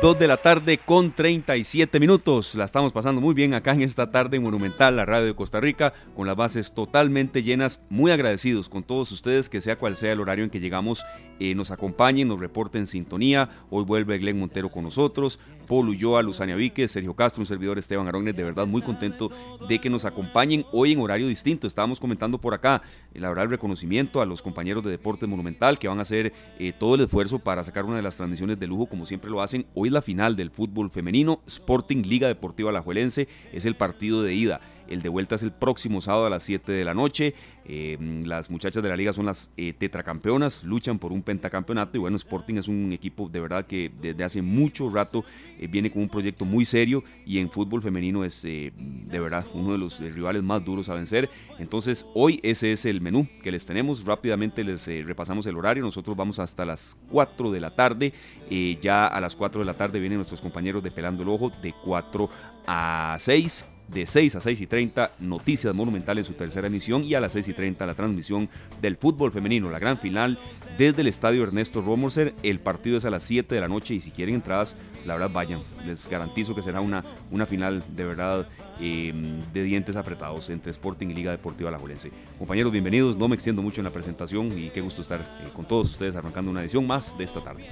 2 de la tarde con 37 minutos. La estamos pasando muy bien acá en esta tarde monumental, la radio de Costa Rica, con las bases totalmente llenas. Muy agradecidos con todos ustedes, que sea cual sea el horario en que llegamos, eh, nos acompañen, nos reporten sintonía. Hoy vuelve Glenn Montero con nosotros. Paul Ulloa, Luzania Víquez, Sergio Castro, un servidor Esteban Arones, de verdad muy contento de que nos acompañen hoy en horario distinto. Estábamos comentando por acá, la verdad, el reconocimiento a los compañeros de Deporte Monumental que van a hacer eh, todo el esfuerzo para sacar una de las transmisiones de lujo como siempre lo hacen. Hoy la final del fútbol femenino, Sporting Liga Deportiva Alajuelense, es el partido de ida. El de vuelta es el próximo sábado a las 7 de la noche. Eh, las muchachas de la liga son las eh, tetracampeonas, luchan por un pentacampeonato y bueno, Sporting es un equipo de verdad que desde hace mucho rato eh, viene con un proyecto muy serio y en fútbol femenino es de verdad uno de los rivales más duros a vencer. Entonces hoy ese es el menú que les tenemos. Rápidamente les repasamos el horario. Nosotros vamos hasta las 4 de la tarde. ya a las 4 de la tarde vienen nuestros compañeros de Pelando el Ojo de 4 a 6 de 6 a 6 y 30, Noticias Monumental en su tercera emisión y a las 6 y 30 la transmisión del fútbol femenino, la gran final desde el estadio Ernesto Romorser. El partido es a las 7 de la noche y si quieren entradas, la verdad vayan. Les garantizo que será una, una final de verdad em, de dientes apretados entre Sporting y Liga Deportiva Alajuelense. Compañeros, bienvenidos. No me extiendo mucho en la presentación y qué gusto estar eh, con todos ustedes arrancando una edición más de esta tarde.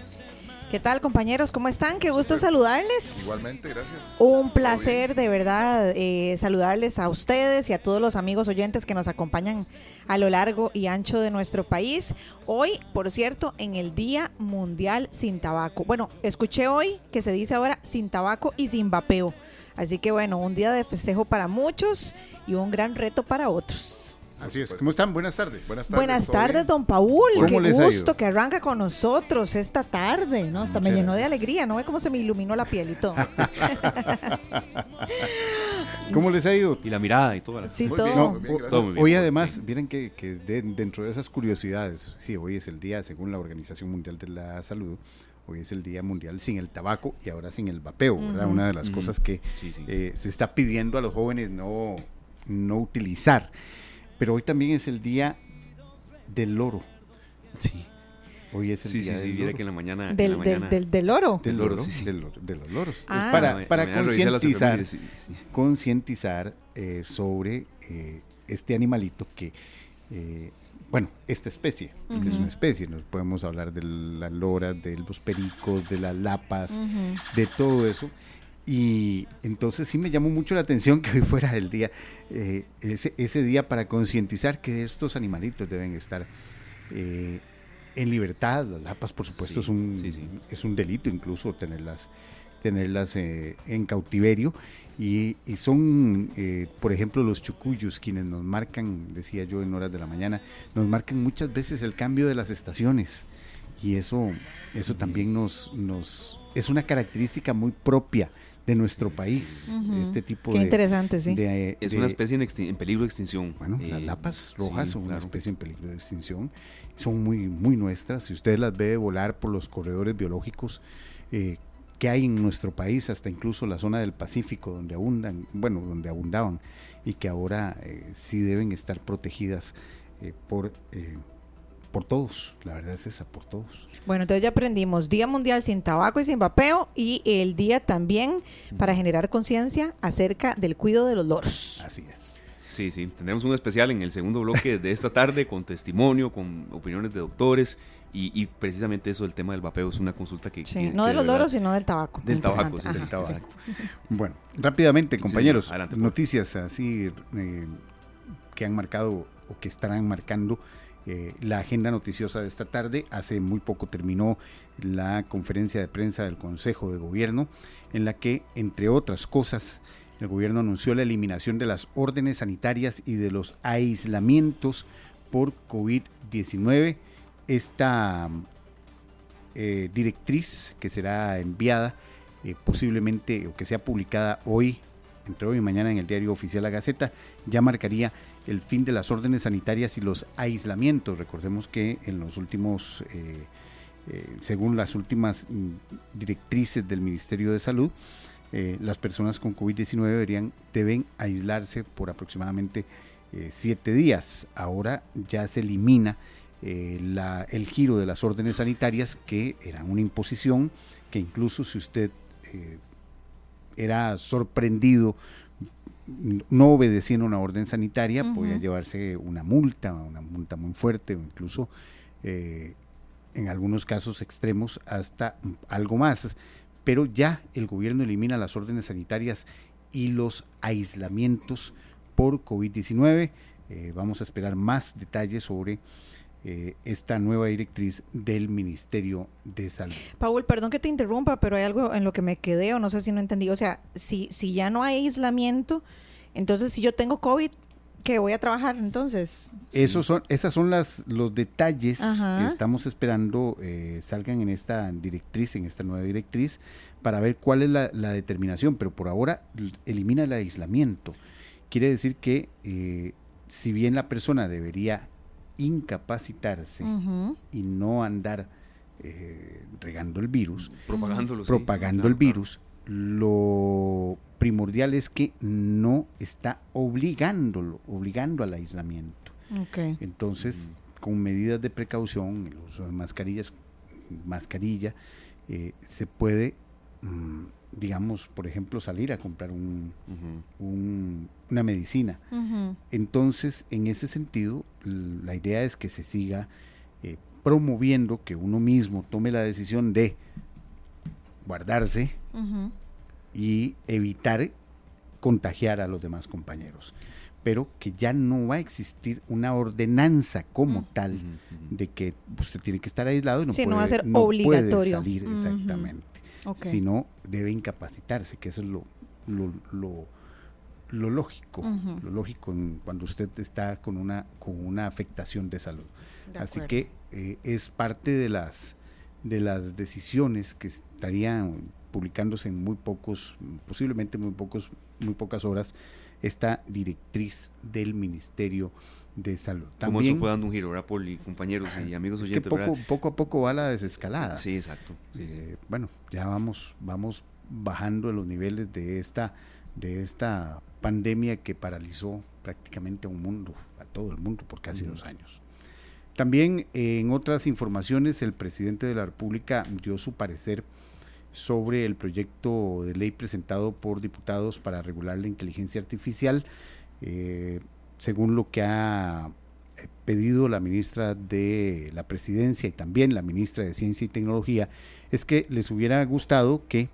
¿Qué tal compañeros? ¿Cómo están? Qué gusto saludarles. Igualmente, gracias. Un placer de verdad eh, saludarles a ustedes y a todos los amigos oyentes que nos acompañan a lo largo y ancho de nuestro país. Hoy, por cierto, en el Día Mundial sin Tabaco. Bueno, escuché hoy que se dice ahora sin tabaco y sin vapeo. Así que bueno, un día de festejo para muchos y un gran reto para otros. Así es. ¿Cómo están? Buenas tardes. Buenas tardes, Buenas tardes don Paul. Qué gusto que arranca con nosotros esta tarde. ¿no? Hasta me llenó de alegría. ¿No ve cómo se me iluminó la piel y todo? ¿Cómo les ha ido? Y la mirada y todo. Sí, todo. hoy además, miren que, dentro de esas curiosidades, sí, hoy es el día, según la Organización Mundial de la Salud, hoy es el Día Mundial sin el tabaco y ahora sin el vapeo, ¿verdad? Una de las cosas que eh, se está pidiendo a los jóvenes no, no utilizar. Pero hoy también es el día del loro. Sí. Hoy es el día del loro. que en la mañana... Del, del, del, loro. Del loro, sí, de los loros. Ah. Para, para concientizar, concientizar eh, sobre eh, este animalito que... Eh, bueno, esta especie, que es una especie, nos podemos hablar de la lora, de los pericos, de las lapas, de todo eso. Y entonces sí me llamó mucho la atención que hoy fuera el día, eh, ese, ese, día para concientizar que estos animalitos deben estar eh, en libertad. Las lapas, por supuesto, Es, un, es un delito incluso tenerlas, tenerlas eh, en cautiverio. Y, y son, por ejemplo, los chucuyos quienes nos marcan, decía yo en horas de la mañana, nos marcan muchas veces el cambio de las estaciones. Y eso, eso también nos, nos, es una característica muy propia de nuestro país. Este tipo Qué de. interesante, sí. es una especie en, peligro de extinción. Bueno, las eh, lapas rojas son una especie en peligro de extinción. Son muy, muy nuestras. Si usted las ve volar por los corredores biológicos eh, que hay en nuestro país, hasta incluso la zona del Pacífico, donde abundan, bueno, donde abundaban, y que ahora eh, sí deben estar protegidas por por todos, la verdad es esa, por todos. Bueno, entonces ya aprendimos Día Mundial sin tabaco y sin vapeo y el día también para generar conciencia acerca del cuidado de los loros. Así es. Sí, sí, tendremos un especial en el segundo bloque de esta tarde con testimonio, con opiniones de doctores y, precisamente eso, el tema del vapeo es una consulta que... Sí, no de los loros, sino del tabaco. Del tabaco, sí, del tabaco. Bueno, rápidamente, compañeros, noticias así eh, que han marcado o que estarán marcando eh, la agenda noticiosa de esta tarde. Hace muy poco terminó la conferencia de prensa del Consejo de Gobierno, en la que, entre otras cosas, el gobierno anunció la eliminación de las órdenes sanitarias y de los aislamientos por COVID-19. Esta eh, directriz que será enviada eh, posiblemente o que sea publicada hoy, entre hoy y mañana en el diario oficial La Gaceta, ya marcaría el fin de las órdenes sanitarias y los aislamientos. Recordemos que en los últimos, eh, eh, según las últimas mm, directrices del Ministerio de Salud, eh, las personas con COVID-19 deberían, deben aislarse por aproximadamente siete días. Ahora ya se elimina eh, el giro de las órdenes sanitarias, que eran una imposición, que incluso si usted era sorprendido no obedeciendo una orden sanitaria, podía llevarse una multa, una multa muy fuerte, o incluso eh, en algunos casos extremos hasta algo más. Pero ya el gobierno elimina las órdenes sanitarias y los aislamientos por COVID-19. Eh, vamos a esperar más detalles sobre eh, esta nueva directriz del Ministerio de Salud. Paul, perdón que te interrumpa, pero hay algo en lo que me quedé o no sé si no entendí. O sea, si, si ya no hay aislamiento, entonces si yo tengo COVID, ¿qué voy a trabajar entonces? Esos son, esas son las, los detalles que estamos esperando eh, salgan en esta directriz, en esta nueva directriz, para ver cuál es la, determinación. Pero por ahora elimina el aislamiento. Quiere decir que eh, si bien la persona debería incapacitarse y no andar eh, regando el virus, propagándolo, propagando el virus, lo primordial es que no está obligándolo, obligando al aislamiento. Entonces, con medidas de precaución, el uso de mascarillas, mascarilla, eh, se puede mm, digamos, por ejemplo, salir a comprar un, una medicina. Entonces, en ese sentido, la idea es que se siga eh, promoviendo que uno mismo tome la decisión de guardarse y evitar contagiar a los demás compañeros. Pero que ya no va a existir una ordenanza como tal de que usted tiene que estar aislado y no, puede, va a ser obligatorio. Puede salir exactamente sino debe incapacitarse, que eso es lo, lo, lo, lógico, lo lógico cuando usted está con una, con una afectación de salud. Así que eh, es parte de las, de las decisiones que estarían publicándose en muy pocos, posiblemente muy pocos, muy pocas horas, esta directriz del Ministerio de salud. También, Como eso fue dando un giro, ¿verdad, Poli, compañeros y amigos es oyentes? Que poco, poco a poco va la desescalada. Sí, exacto. Eh, bueno, ya vamos, vamos bajando los niveles de esta, de esta pandemia que paralizó prácticamente a un mundo, a todo el mundo, por casi dos años. También en otras informaciones, el presidente de la República dio su parecer sobre el proyecto de ley presentado por diputados para regular la inteligencia artificial. Eh, según lo que ha eh, pedido la ministra de la Presidencia y también la ministra de Ciencia y Tecnología, es que les hubiera gustado que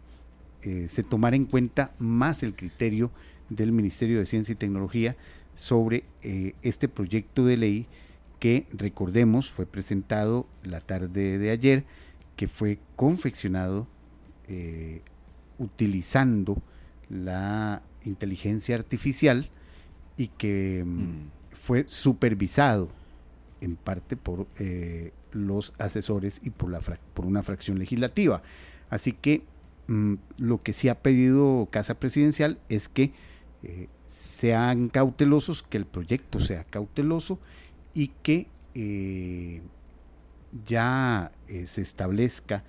eh, se tomara en cuenta más el criterio del Ministerio de Ciencia y Tecnología sobre eh, este proyecto de ley que, recordemos, fue presentado la tarde de ayer, que fue confeccionado utilizando la inteligencia artificial y que mm, mm. fue supervisado en parte por eh, los asesores y por, la por una fracción legislativa. Así que mm, lo que sí ha pedido Casa Presidencial es que eh, sean cautelosos, que el proyecto sea cauteloso y que eh, ya se establezca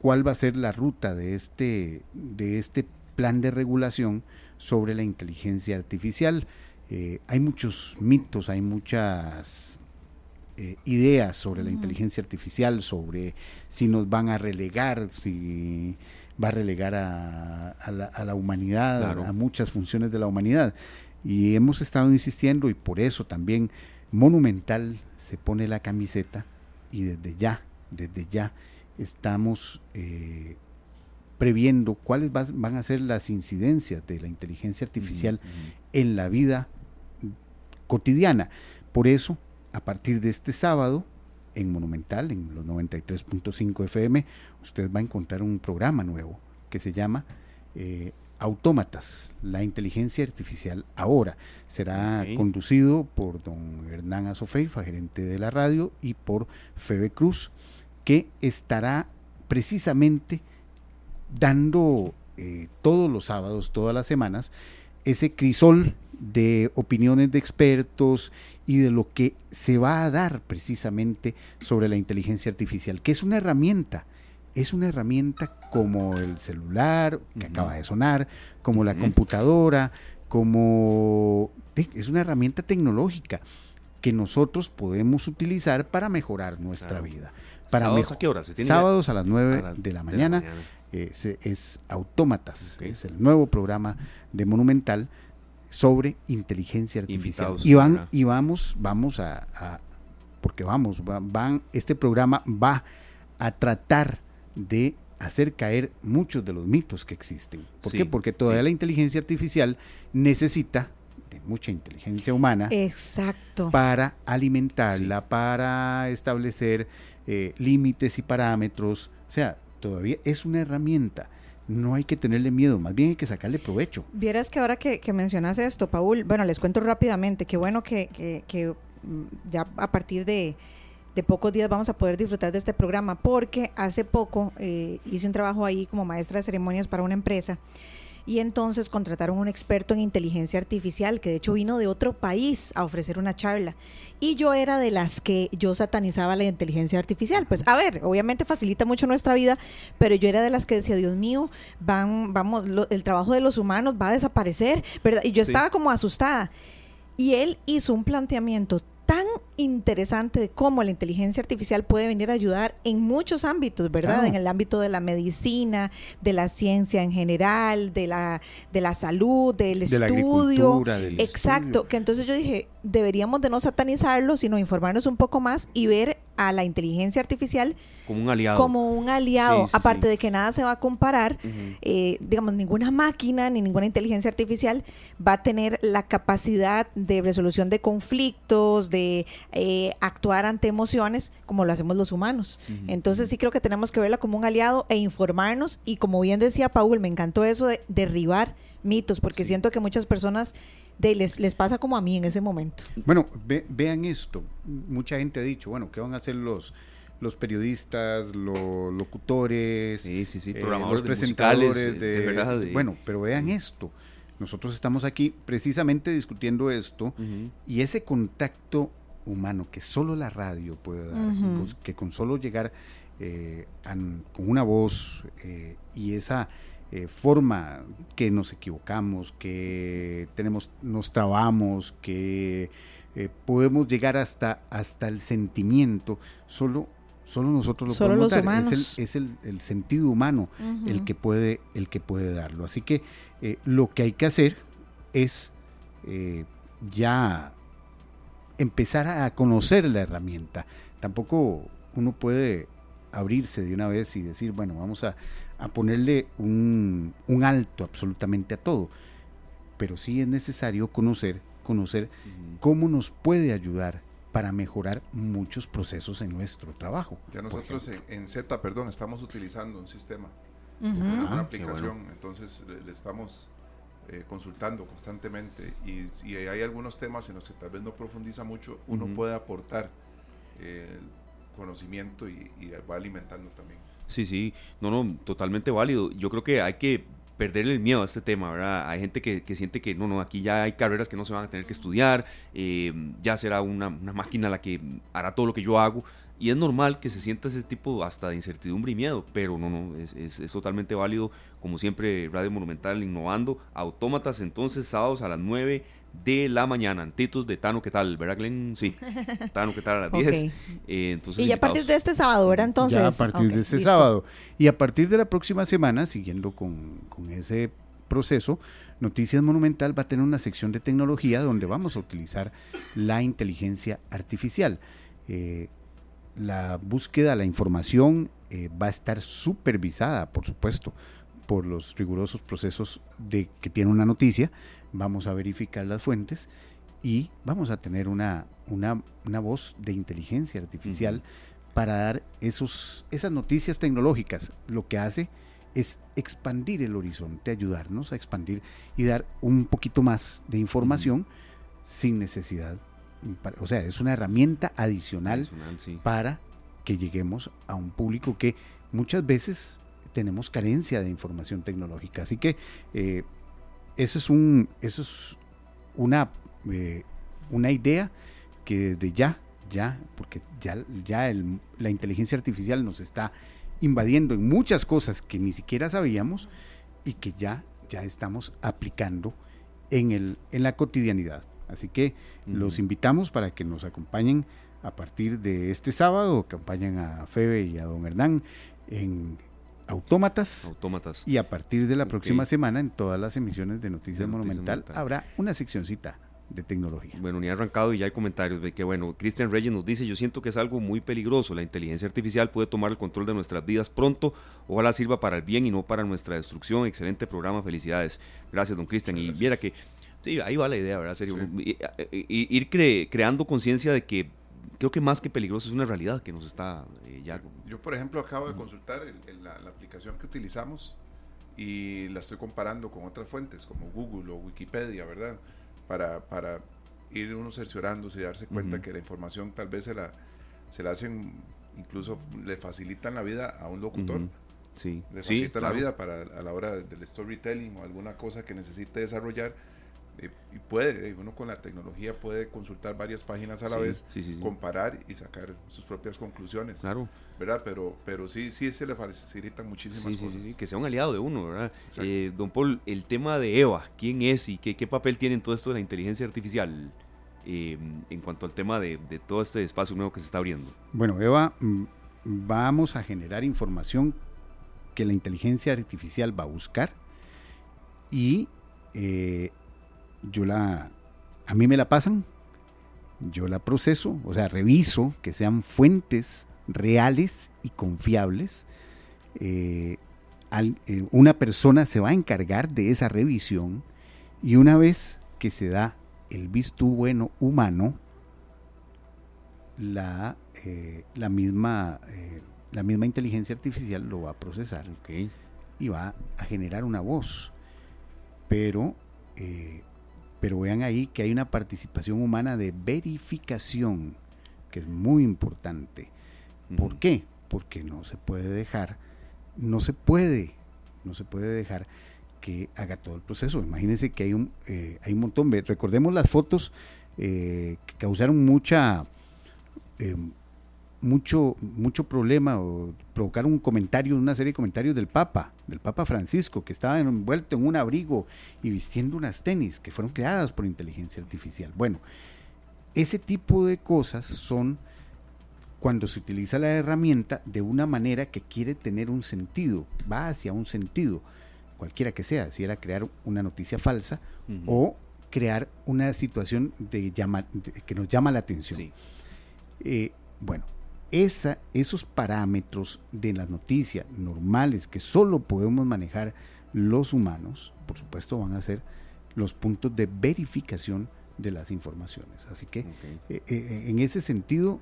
cuál va a ser la ruta de este, de este plan de regulación sobre la inteligencia artificial. Eh, hay muchos mitos, hay muchas eh, ideas sobre la inteligencia artificial, sobre si nos van a relegar, si va a relegar a, la, humanidad, a muchas funciones de la humanidad. Y hemos estado insistiendo y por eso también Monumental se pone la camiseta y desde ya, desde ya estamos eh, previendo cuáles van a ser las incidencias de la inteligencia artificial en la vida cotidiana. Por eso, a partir de este sábado, en Monumental, en los 93.5 FM, usted va a encontrar un programa nuevo que se llama eh, Autómatas, la inteligencia artificial ahora. Será conducido por don Hernán Azofeifa, gerente de la radio, y por Febe Cruz, que estará precisamente dando eh, todos los sábados, todas las semanas, ese crisol de opiniones de expertos y de lo que se va a dar precisamente sobre la inteligencia artificial, que es una herramienta, es una herramienta como el celular que acaba de sonar, como la computadora, como es una herramienta tecnológica que nosotros podemos utilizar para mejorar nuestra vida. Para ¿Sábados a qué hora? Sábados a las 9 de, la mañana. Es Autómatas, es el nuevo programa de Monumental sobre inteligencia artificial. y, van, y vamos, vamos a, porque vamos, van, este programa va a tratar de hacer caer muchos de los mitos que existen. ¿Por qué? Porque todavía la inteligencia artificial necesita de mucha inteligencia humana Exacto. para alimentarla, para establecer eh, límites y parámetros. O sea, todavía es una herramienta. No hay que tenerle miedo, más bien hay que sacarle provecho. Vieras que ahora que, mencionas esto, Paul, bueno, les cuento rápidamente, qué bueno que, que, mm, ya a partir de, pocos días vamos a poder disfrutar de este programa, porque hace poco eh, hice un trabajo ahí como maestra de ceremonias para una empresa y entonces contrataron un experto en inteligencia artificial que de hecho vino de otro país a ofrecer una charla. Y yo era de las que yo satanizaba la inteligencia artificial. Pues a ver, obviamente facilita mucho nuestra vida, pero yo era de las que decía, Dios mío, van, vamos, el trabajo de los humanos va a desaparecer, ¿verdad? Y yo estaba como asustada. Y él hizo un planteamiento tan interesante de cómo la inteligencia artificial puede venir a ayudar en muchos ámbitos, ¿verdad? En el ámbito de la medicina, de la ciencia en general, de la, de la salud, del estudio. Exacto, que entonces yo dije, deberíamos de no satanizarlo, sino informarnos un poco más y ver a la inteligencia artificial como un aliado. Como un aliado, aparte de que nada se va a comparar, eh, digamos, ninguna máquina ni ninguna inteligencia artificial va a tener la capacidad de resolución de conflictos, de eh, actuar ante emociones como lo hacemos los humanos. Entonces sí creo que tenemos que verla como un aliado e informarnos y como bien decía Paul, me encantó eso de derribar mitos, porque siento que muchas personas de, les, les pasa como a mí en ese momento. Bueno, vean esto. Mucha gente ha dicho, bueno, ¿qué van a hacer los, los periodistas, los locutores, sí, sí, sí, eh, los presentadores de, Bueno, pero vean esto. Nosotros estamos aquí precisamente discutiendo esto y ese contacto humano que solo la radio puede dar, que con solo llegar eh, con una voz eh, y esa eh, forma que nos equivocamos, que tenemos, nos trabamos, que podemos llegar hasta, hasta el sentimiento, solo, solo nosotros lo podemos dar. Es, el, sentido humano el, que puede, el que puede darlo. Así que lo que hay que hacer es ya empezar a conocer la herramienta. Tampoco uno puede abrirse de una vez y decir, bueno, vamos a, a ponerle un, alto absolutamente a todo. Pero sí es necesario conocer, conocer cómo nos puede ayudar para mejorar muchos procesos en nuestro trabajo. Ya nosotros en, Z, perdón, estamos utilizando un sistema, una, ah, aplicación, entonces le, estamos eh, consultando constantemente y, si hay algunos temas en los que tal vez no profundiza mucho, uno puede aportar eh, conocimiento y va alimentando también. Sí, sí, no, no, totalmente válido. Yo creo que hay que perderle el miedo a este tema, ¿verdad? Hay gente que, siente que no, no, aquí ya hay carreras que no se van a tener que estudiar, eh, ya será una, máquina la que hará todo lo que yo hago. Y es normal que se sienta ese tipo hasta de incertidumbre y miedo, pero no, no, es, es, es totalmente válido, como siempre, Radio Monumental innovando. Autómatas entonces, sábados a las 9 de la mañana. Antitos de Tano, ¿qué tal? ¿Verdad, Glenn? Sí. Tano, ¿qué tal? A las 10. Eh, entonces, y a partir de este sábado, ¿verdad? Entonces. Ya a partir de este sábado. Y a partir de la próxima semana, siguiendo con, ese proceso, Noticias Monumental va a tener una sección de tecnología donde vamos a utilizar la inteligencia artificial. Eh, la búsqueda, la información eh, va a estar supervisada, por supuesto, por los rigurosos procesos de que tiene una noticia, vamos a verificar las fuentes y vamos a tener una, una, voz de inteligencia artificial para dar esos, esas noticias tecnológicas. Lo que hace es expandir el horizonte, ayudarnos a expandir y dar un poquito más de información sin necesidad. O sea, es una herramienta adicional, para que lleguemos a un público que muchas veces tenemos carencia de información tecnológica. Así que eh, eso es un, eso es una, eh, una idea que desde ya, ya, porque ya, ya la inteligencia artificial nos está invadiendo en muchas cosas que ni siquiera sabíamos y que ya, ya estamos aplicando en, el, en la cotidianidad. Así que los invitamos para que nos acompañen a partir de este sábado, acompañen a Febe y a don Hernán en Autómatas. Autómatas. Y a partir de la próxima semana, en todas las emisiones de Noticias, Monumental, habrá una seccioncita de tecnología. Bueno, ni ha arrancado y ya hay comentarios de que, bueno, Cristian Reyes nos dice, yo siento que es algo muy peligroso, la inteligencia artificial puede tomar el control de nuestras vidas pronto, ojalá sirva para el bien y no para nuestra destrucción, excelente programa, felicidades. Gracias, don Cristian. Y viera que, sí, ahí va la idea, ¿verdad? Serio, ir creando conciencia de que creo que más que peligroso es una realidad que nos está eh, ya... Yo, por ejemplo, acabo de consultar la, aplicación que utilizamos y la estoy comparando con otras fuentes como Google o Wikipedia, ¿verdad? Para, para ir uno cerciorándose y darse cuenta que la información tal vez se la, se la hacen, incluso le facilitan la vida a un locutor. Sí. Le facilitan la vida para a la hora del storytelling o alguna cosa que necesite desarrollar eh, y puede, eh, uno con la tecnología puede consultar varias páginas a la vez, comparar y sacar sus propias conclusiones. Claro. ¿Verdad? Pero, pero sí, sí se le facilitan muchísimas cosas. que sea un aliado de uno, ¿verdad? Eh, don Paul, el tema de Eva, ¿quién es y qué, qué papel tiene en todo esto de la inteligencia artificial? en cuanto al tema de, de, todo este espacio nuevo que se está abriendo. Bueno, Eva, mm, vamos a generar información que la inteligencia artificial va a buscar y eh, yo la, a mí me la pasan, yo la proceso, o sea, reviso que sean fuentes reales y confiables. Eh, eh, una persona se va a encargar de esa revisión y una vez que se da el visto bueno humano, la, eh, la, misma, la misma inteligencia artificial lo va a procesar y va a generar una voz. Pero pero vean ahí que hay una participación humana de verificación, que es muy importante. ¿Por qué? Porque no se puede dejar, no se puede, no se puede dejar que haga todo el proceso. Imagínense que hay un, eh, hay un montón, recordemos las fotos eh, que causaron mucha, em, mucho, mucho problema o provocaron un comentario, una serie de comentarios del Papa, del Papa Francisco, que estaba envuelto en un abrigo y vistiendo unas tenis que fueron creadas por inteligencia artificial. Bueno, ese tipo de cosas son cuando se utiliza la herramienta de una manera que quiere tener un sentido, va hacia un sentido, cualquiera que sea, si era crear una noticia falsa o crear una situación de llama, que nos llama la atención. Eh, bueno, esa, esos parámetros de las noticias normales que solo podemos manejar los humanos, por supuesto, van a ser los puntos de verificación de las informaciones. Así que eh, eh, eh, en ese sentido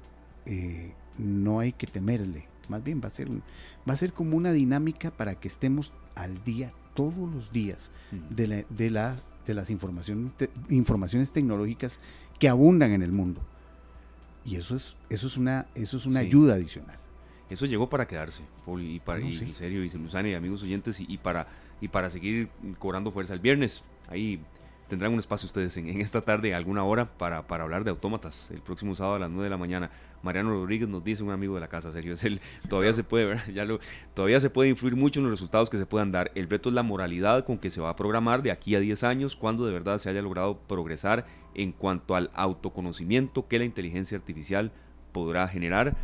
no hay que temerle. Más bien va a ser va a ser como una dinámica para que estemos al día todos los días mm. de, la, de, la, de las informaciones, informaciones tecnológicas que abundan en el mundo. Y eso es, eso es una, eso es una ayuda adicional. Eso llegó para quedarse, y para, y, serio, y y amigos oyentes, y, para, y para seguir cobrando fuerza el viernes. Ahí tendrán un espacio ustedes en, esta tarde, alguna hora, para, para, hablar de autómatas, el próximo sábado a las 9 de la mañana. Mariano Rodríguez nos dice, un amigo de la casa, serio, es él, todavía se puede, ver, ya lo, todavía se puede influir mucho en los resultados que se puedan dar. El reto es la moralidad con que se va a programar de aquí a 10 años, cuando de verdad se haya logrado progresar en cuanto al autoconocimiento que la inteligencia artificial podrá generar.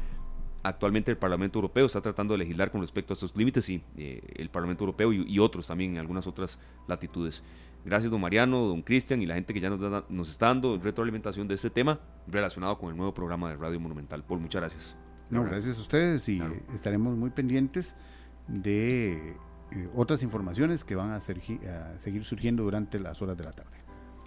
Actualmente el Parlamento Europeo está tratando de legislar con respecto a estos límites y eh, el Parlamento Europeo y, otros también en algunas otras latitudes. Gracias, don Mariano, don Cristian y la gente que ya nos, nos está dando retroalimentación de este tema relacionado con el nuevo programa de Radio Monumental. Paul, muchas gracias. No, gracias a ustedes y estaremos muy pendientes de eh, otras informaciones que van a seguir surgiendo durante las horas de la tarde.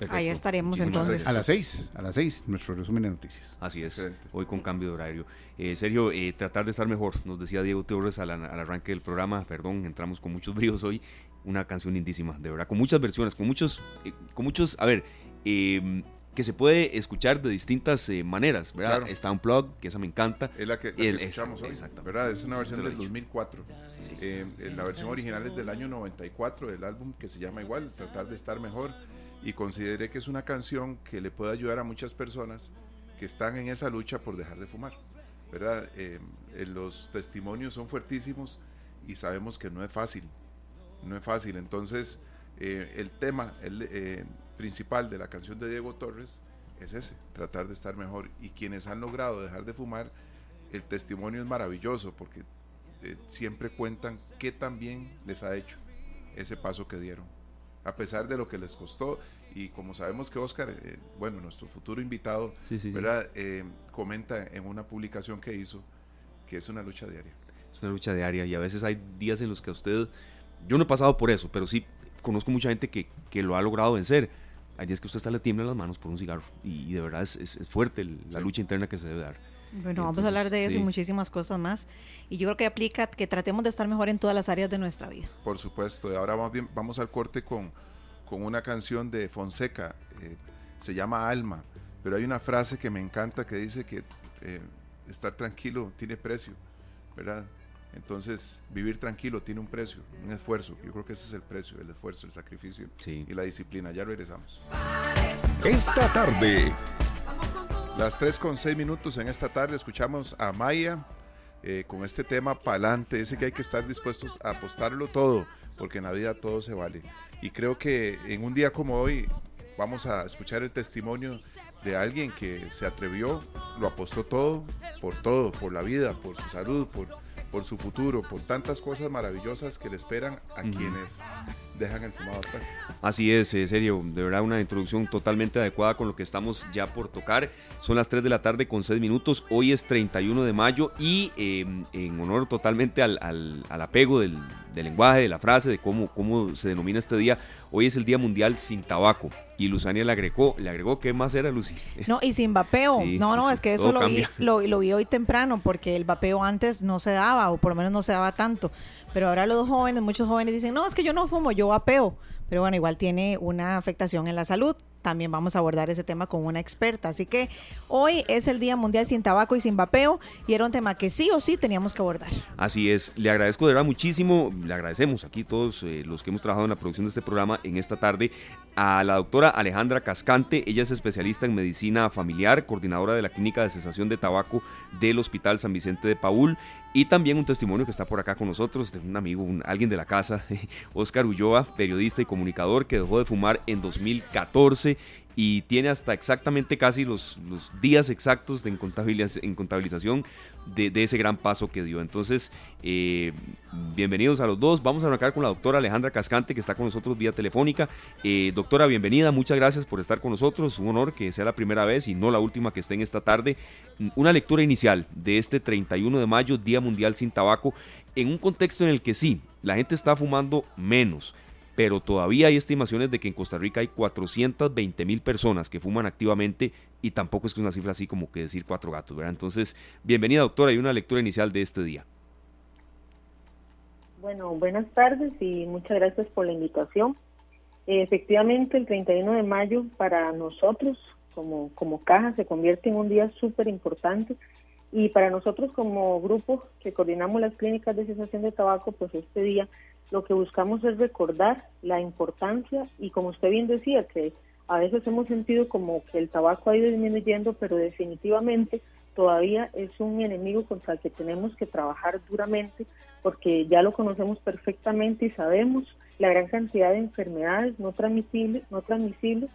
Ahí estaremos entonces. A las seis, a las seis, nuestro resumen de noticias. Así es, hoy con cambio de horario. Eh, Sergio, eh, tratar de estar mejor, nos decía Diego Torres al, arranque del programa, perdón, entramos con muchos bríos hoy, una canción lindísima, de verdad, con muchas versiones, con muchos, eh, con muchos, a ver, em, que se puede escuchar de distintas eh, maneras, ¿verdad? Está un plug, que esa me encanta. Es la que, escuchamos hoy, ¿verdad? Es una versión del 2004. la versión original es del año 94 del álbum que se llama igual, Tratar de estar mejor y consideré que es una canción que le puede ayudar a muchas personas que están en esa lucha por dejar de fumar. ¿verdad? Eh, eh, los testimonios son fuertísimos y sabemos que no es fácil, no es fácil. Entonces, eh, el tema eh, principal de la canción de Diego Torres es ese, tratar de estar mejor. Y quienes han logrado dejar de fumar, el testimonio es maravilloso porque siempre cuentan qué también les ha hecho ese paso que dieron, a pesar de lo que les costó. Y como sabemos que Oscar, bueno, nuestro futuro invitado, ¿verdad? comenta en una publicación que hizo que es una lucha diaria. Es una lucha diaria y a veces hay días en los que a usted, yo no he pasado por eso, pero sí conozco mucha gente que, que lo ha logrado vencer. Hay días que usted está le tiembla las manos por un cigarro y, de verdad es, es, fuerte la lucha interna que se debe dar. Bueno, vamos a hablar de eso y muchísimas cosas más. Y yo creo que aplica que tratemos de estar mejor en todas las áreas de nuestra vida. Por supuesto. Y ahora vamos, bien, vamos al corte con, con una canción de Fonseca. Eh, se llama Alma. Pero hay una frase que me encanta que dice que eh, estar tranquilo tiene precio. ¿Verdad? Entonces, vivir tranquilo tiene un precio, un esfuerzo. Yo creo que ese es el precio, el esfuerzo, el sacrificio y la disciplina. Ya regresamos. Esta tarde. Las 3 con 6 minutos en esta tarde escuchamos a Maya eh, con este tema pa'lante. Dice que hay que estar dispuestos a apostarlo todo, porque en la vida todo se vale. Y creo que en un día como hoy vamos a escuchar el testimonio de alguien que se atrevió, lo apostó todo, por todo, por la vida, por su salud, por por su futuro, por tantas cosas maravillosas que le esperan a quienes dejan el fumado atrás. Así es, en serio, de verdad una introducción totalmente adecuada con lo que estamos ya por tocar. Son las 3 de la tarde con 6 minutos, hoy es 31 de mayo y em, en honor totalmente al, al, apego del, del, lenguaje, de la frase, de cómo, cómo se denomina este día, hoy es el Día Mundial sin Tabaco. Y Luzania le agregó, le agregó qué más era Lucy. No, y sin vapeo. no, no, es que eso lo vi, lo, lo vi hoy temprano, porque el vapeo antes no se daba, o por lo menos no se daba tanto. Pero ahora los jóvenes, muchos jóvenes dicen, no, es que yo no fumo, yo vapeo. Pero bueno, igual tiene una afectación en la salud. También vamos a abordar ese tema con una experta. Así que hoy es el Día Mundial sin Tabaco y sin Vapeo y era un tema que sí o sí teníamos que abordar. Así es. Le agradezco de verdad muchísimo, le agradecemos aquí todos eh, los que hemos trabajado en la producción de este programa en esta tarde a la doctora Alejandra Cascante. Ella es especialista en medicina familiar, coordinadora de la Clínica de Cesación de Tabaco del Hospital San Vicente de Paul. Y también un testimonio que está por acá con nosotros, de un amigo, alguien de la casa, Oscar Ulloa, periodista y comunicador que dejó de fumar en 2014 y tiene hasta exactamente casi los, los días exactos de en, contabilización de, ese gran paso que dio. Entonces, eh, bienvenidos a los dos. Vamos a arrancar con la doctora Alejandra Cascante, que está con nosotros vía telefónica. Eh, doctora, bienvenida, muchas gracias por estar con nosotros. Un honor que sea la primera vez y no la última que esté en esta tarde. Una lectura inicial de este 31 de mayo, Día Mundial sin Tabaco, en un contexto en el que sí, la gente está fumando menos pero todavía hay estimaciones de que en Costa Rica hay 420 mil personas que fuman activamente y tampoco es que una cifra así como que decir cuatro gatos, ¿verdad? Entonces, bienvenida doctora y una lectura inicial de este día. Bueno, buenas tardes y muchas gracias por la invitación. Efectivamente, el 31 de mayo para nosotros como, como caja se convierte en un día súper importante y para nosotros como grupo que coordinamos las clínicas de cesación de tabaco, pues este día lo que buscamos es recordar la importancia y como usted bien decía, que a veces hemos sentido como que el tabaco ha ido disminuyendo, pero definitivamente todavía es un enemigo contra el que tenemos que trabajar duramente porque ya lo conocemos perfectamente y sabemos la gran cantidad de enfermedades no transmisibles, no transmisibles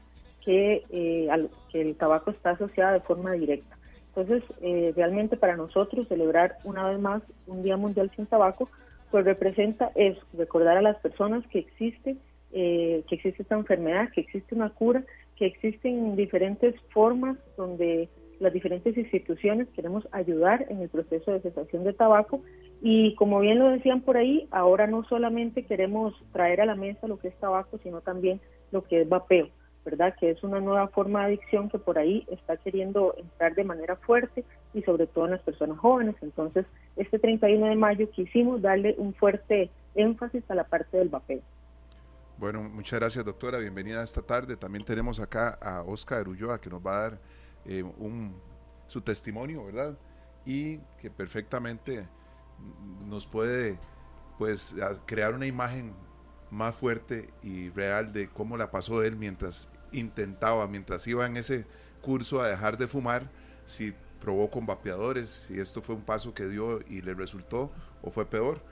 que, eh, al, que el tabaco está asociado de forma directa. Entonces, eh, realmente para nosotros celebrar una vez más un Día Mundial sin Tabaco pues representa es recordar a las personas que existe, eh, que existe esta enfermedad, que existe una cura, que existen diferentes formas donde las diferentes instituciones queremos ayudar en el proceso de cesación de tabaco y como bien lo decían por ahí, ahora no solamente queremos traer a la mesa lo que es tabaco, sino también lo que es vapeo. ¿Verdad? Que es una nueva forma de adicción que por ahí está queriendo entrar de manera fuerte y sobre todo en las personas jóvenes. Entonces, este 31 de mayo quisimos darle un fuerte énfasis a la parte del vapeo. Bueno, muchas gracias doctora, bienvenida esta tarde. También tenemos acá a Oscar Ulloa que nos va a dar eh, un, su testimonio, ¿verdad? Y que perfectamente nos puede pues crear una imagen más fuerte y real de cómo la pasó él mientras intentaba, mientras iba en ese curso a dejar de fumar, si probó con vapeadores, si esto fue un paso que dio y le resultó o fue peor.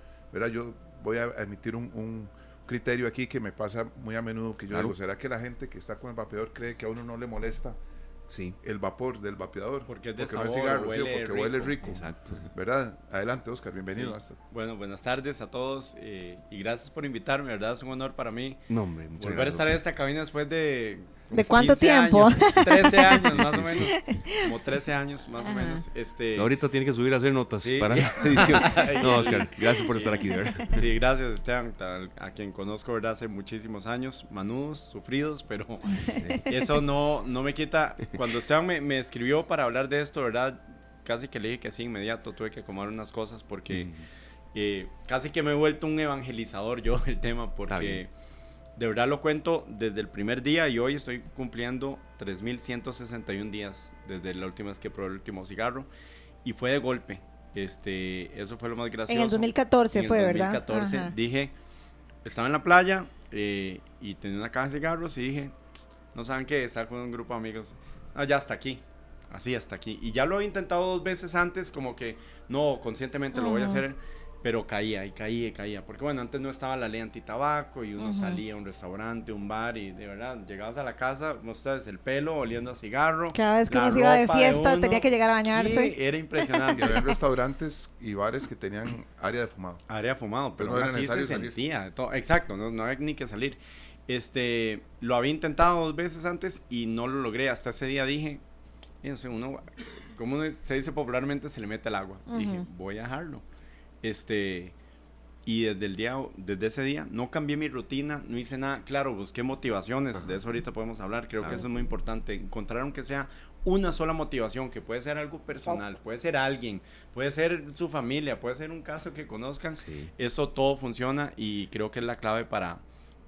Yo voy a emitir un, criterio aquí que me pasa muy a menudo, que yo digo, ¿será que la gente que está con el vapeador cree que a uno no le molesta sí. el vapor del vapeador? Porque es de porque no es cigarro, huele porque rico. huele rico. Exacto. ¿Verdad? Adelante, Oscar, bienvenido. Bueno, buenas tardes a todos eh, y gracias por invitarme, ¿verdad? Es un honor para mí. No, hombre, Volver a estar en esta cabina después de ¿De cuánto tiempo? 13 años más o menos. Como 13 años más o menos. Este... Ahorita tiene que subir a hacer notas para la edición. no, Oscar, gracias por estar aquí, ¿verdad? Sí, gracias Esteban, a quien conozco ¿verdad? hace muchísimos años, manudos, sufridos, pero eso no, no me quita. Cuando Esteban me, me escribió para hablar de esto, ¿verdad? Casi que le dije que sí, inmediato, tuve que acomodar unas cosas porque mm. eh, casi que me he vuelto un evangelizador yo del tema porque de verdad lo cuento desde el primer día y hoy estoy cumpliendo 3.161 días desde la última vez que probé el último cigarro y fue de golpe. Este, eso fue lo más gracioso. En el 2014 fue, ¿verdad? En el 2014 dije, estaba en la playa eh, y tenía una caja de cigarros y dije, no saben qué, estaba con un grupo de amigos, ah, ya hasta aquí, así hasta aquí. Y ya lo he intentado dos veces antes, como que no, conscientemente lo voy a hacer pero caía y caía y caía. Porque bueno, antes no estaba la ley antitabaco y uno salía a un restaurante, un bar y de verdad, llegabas a la casa, ustedes el pelo oliendo a cigarro. Cada vez que uno se iba de fiesta tenía que llegar a bañarse. Sí, era impresionante. y había restaurantes y bares que tenían área de fumado. Área de fumado, pero, no era así se sentía. exacto, no, no había ni que salir. Este, lo había intentado dos veces antes y no lo logré. Hasta ese día dije, no sé, uno, como se dice popularmente, se le mete el agua. Dije, voy a dejarlo este, y desde el día, desde ese día, no cambié mi rutina, no hice nada. Claro, busqué motivaciones, de eso ahorita podemos hablar. Creo que eso es muy importante. Encontrar aunque sea una sola motivación, que puede ser algo personal, puede ser alguien, puede ser su familia, puede ser un caso que conozcan. Eso todo funciona y creo que es la clave para,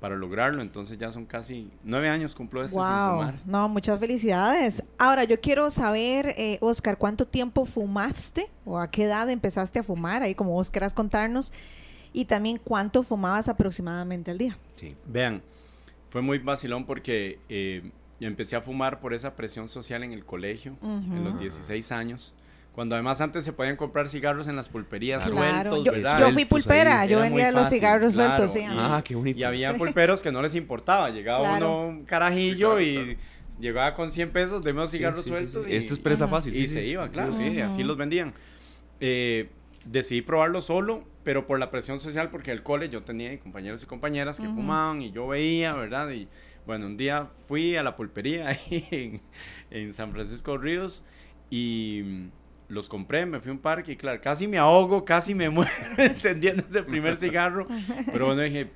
para lograrlo. Entonces ya son casi nueve años cumplo este wow. sin fumar. No, muchas felicidades. Ahora yo quiero saber, eh, Oscar, ¿cuánto tiempo fumaste o a qué edad empezaste a fumar? Ahí como vos querás contarnos. Y también cuánto fumabas aproximadamente al día. Sí. Vean, fue muy vacilón porque eh, empecé a fumar por esa presión social en el colegio, en los 16 años. Cuando además antes se podían comprar cigarros en las pulperías sueltos, yo, ¿verdad? Yo fui pulpera, yo vendía los cigarros sueltos, sí. ah, qué bonito. Y había pulperos que no les importaba. Llegaba uno un carajillo y llegaba con 100 pesos, de unos cigarros sueltos. Y, Esto es presa fácil. Y se iba, claro, sí, así los vendían. Eh, decidí probarlo solo, pero por la presión social, porque el cole yo tenía compañeros y compañeras que fumaban y yo veía, ¿verdad? Y bueno, un día fui a la pulpería ahí en, en San Francisco Ríos y los compré, me fui a un parque y claro, casi me ahogo, casi me muero encendiendo ese primer cigarro. Pero bueno, dije,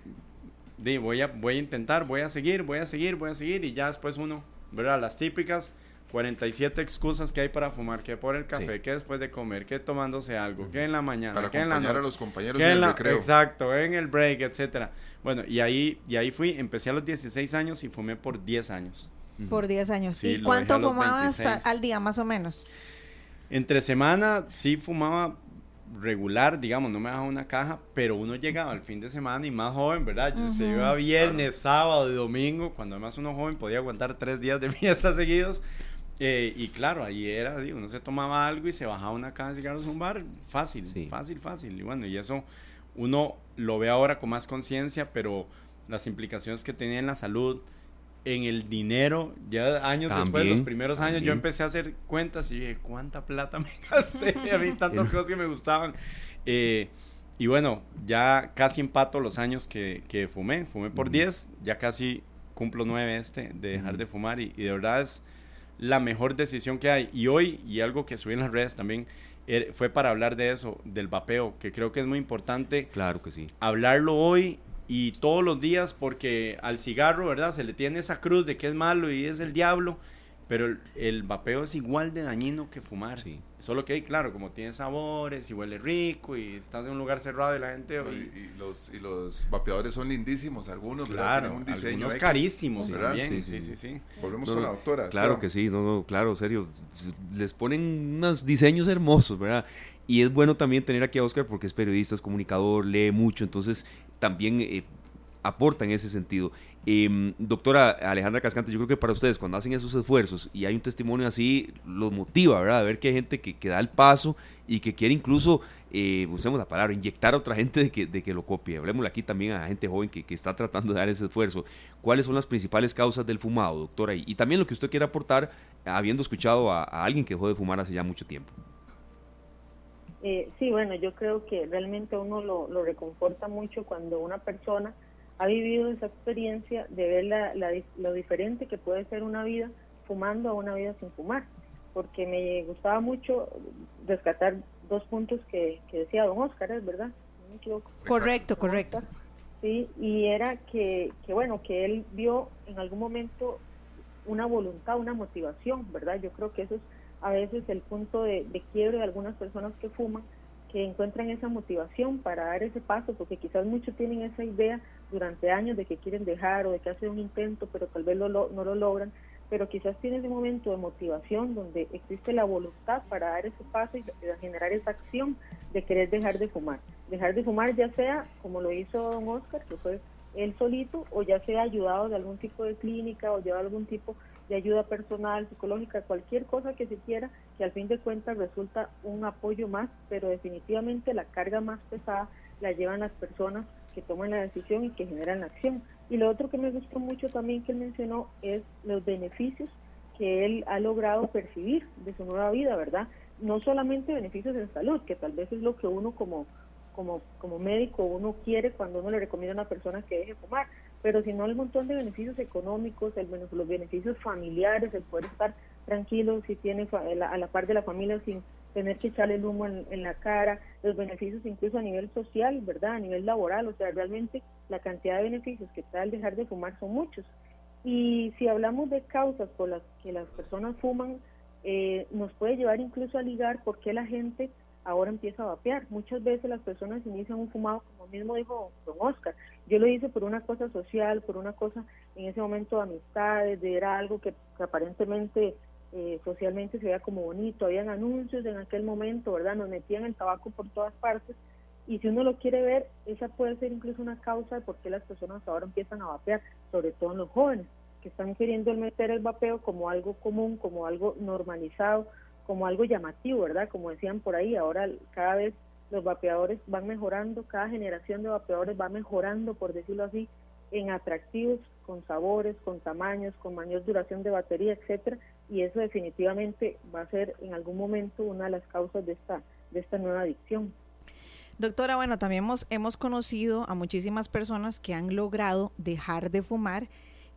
voy, a, voy a intentar, voy a seguir, voy a seguir, voy a seguir. Y ya después uno, ¿verdad? Las típicas 47 excusas que hay para fumar, que por el café, que después de comer, que tomándose algo, que en la mañana, que en la noche, a los compañeros en el recreo. Exacto, en el break, etcétera. Bueno, y ahí, y ahí fui, empecé a los 16 años y fumé por 10 años. Por 10 años. ¿Y cuánto fumabas al día más o menos? Entre semana sí fumaba regular, digamos, no me dejaba una caja, pero uno llegaba al fin de semana y más joven, ¿verdad? Se iba viernes, sábado y domingo, cuando además uno joven podía aguantar tres días de fiesta seguidos. Eh, y claro, ahí era, uno se tomaba algo y se bajaba una caja de cigarros a un bar, fácil, fácil, fácil. Y bueno, y eso uno lo ve ahora con más conciencia, pero las implicaciones que tenía en la salud, en el dinero, ya años después, los primeros años, yo empecé a hacer cuentas y dije, ¿cuánta plata me gasté? a mí tantas cosas que me gustaban. Eh, y bueno, ya casi empato los años que, que fumé. Fumé por 10, ya casi cumplo 9 este de dejar de fumar y, de verdad es la mejor decisión que hay. Y hoy, y algo que subí en las redes también, er, fue para hablar de eso, del vapeo, que creo que es muy importante. Claro que sí. Hablarlo hoy y todos los días porque al cigarro, ¿verdad? Se le tiene esa cruz de que es malo y es el diablo, pero el, vapeo es igual de dañino que fumar. Sí. Solo que, claro, como tiene sabores y huele rico y estás en un lugar cerrado y la gente... Y, los, y los vapeadores son lindísimos, algunos, claro, un diseño algunos carísimos también. Sí, sí, sí. Volvemos con la doctora. Claro que sí, no, no, claro, serio. Les ponen unos diseños hermosos, ¿verdad? Y es bueno también tener aquí a Oscar porque es periodista, es comunicador, lee mucho, entonces también eh, aporta en ese sentido. Em, doctora Alejandra Cascante, yo creo que para ustedes cuando hacen esos esfuerzos y hay un testimonio así, los motiva, ¿verdad? A ver que hay gente que, da el paso y que quiere incluso, eh, usemos la palabra, inyectar a otra gente de que, de que lo copie. Hablemosle aquí también a gente joven que, que, está tratando de dar ese esfuerzo. ¿Cuáles son las principales causas del fumado, doctora? Y, y también lo que usted quiere aportar, habiendo escuchado a, a, alguien que dejó de fumar hace ya mucho tiempo. Eh, sí, bueno, yo creo que realmente uno lo, lo reconforta mucho cuando una persona ha vivido esa experiencia de ver la, la, lo diferente que puede ser una vida fumando a una vida sin fumar, porque me gustaba mucho rescatar dos puntos que, que decía don Oscar, ¿es verdad? No me equivoco. Correcto, correcto. Sí, y era que, que, bueno, que él vio en algún momento una voluntad, una motivación, ¿verdad? Yo creo que eso es a veces el punto de, de quiebre de algunas personas que fuman, que encuentran esa motivación para dar ese paso, porque quizás muchos tienen esa idea durante años de que quieren dejar o de que hacen un intento, pero tal vez lo, no lo logran, pero quizás tienen ese momento de motivación donde existe la voluntad para dar ese paso y generar esa acción de querer dejar de fumar. Dejar de fumar ya sea como lo hizo don Oscar, que fue él solito, o ya sea ayudado de algún tipo de clínica o lleva algún tipo de ayuda personal, psicológica, cualquier cosa que se quiera, que al fin de cuentas resulta un apoyo más, pero definitivamente la carga más pesada la llevan las personas que toman la decisión y que generan la acción. Y lo otro que me gustó mucho también que él mencionó es los beneficios que él ha logrado percibir de su nueva vida, ¿verdad? No solamente beneficios en salud, que tal vez es lo que uno como, como, como médico uno quiere cuando uno le recomienda a una persona que deje fumar, pero sino el montón de beneficios económicos, el, los beneficios familiares, el poder estar tranquilo si tiene a la par de la familia sin tener que echarle el humo en, la cara, los beneficios incluso a nivel social, ¿verdad? A nivel laboral, o sea, realmente la cantidad de beneficios que trae el dejar de fumar son muchos. Y si hablamos de causas por las que las personas fuman, eh, nos puede llevar incluso a ligar por qué la gente ahora empieza a vapear. Muchas veces las personas inician un fumado, como mismo dijo don Oscar. Yo lo hice por una cosa social, por una cosa en ese momento de amistades, de era algo que aparentemente eh, socialmente se veía como bonito, habían anuncios en aquel momento, ¿verdad? Nos metían el tabaco por todas partes y si uno lo quiere ver, esa puede ser incluso una causa de por qué las personas ahora empiezan a vapear, sobre todo en los jóvenes, que están queriendo meter el vapeo como algo común, como algo normalizado, como algo llamativo, ¿verdad? Como decían por ahí, ahora cada vez los vapeadores van mejorando, cada generación de vapeadores va mejorando, por decirlo así, en atractivos, con sabores, con tamaños, con mayor duración de batería, etcétera, y eso definitivamente va a ser en algún momento una de las causas de esta, de esta nueva adicción. Doctora, bueno, también hemos, hemos conocido a muchísimas personas que han logrado dejar de fumar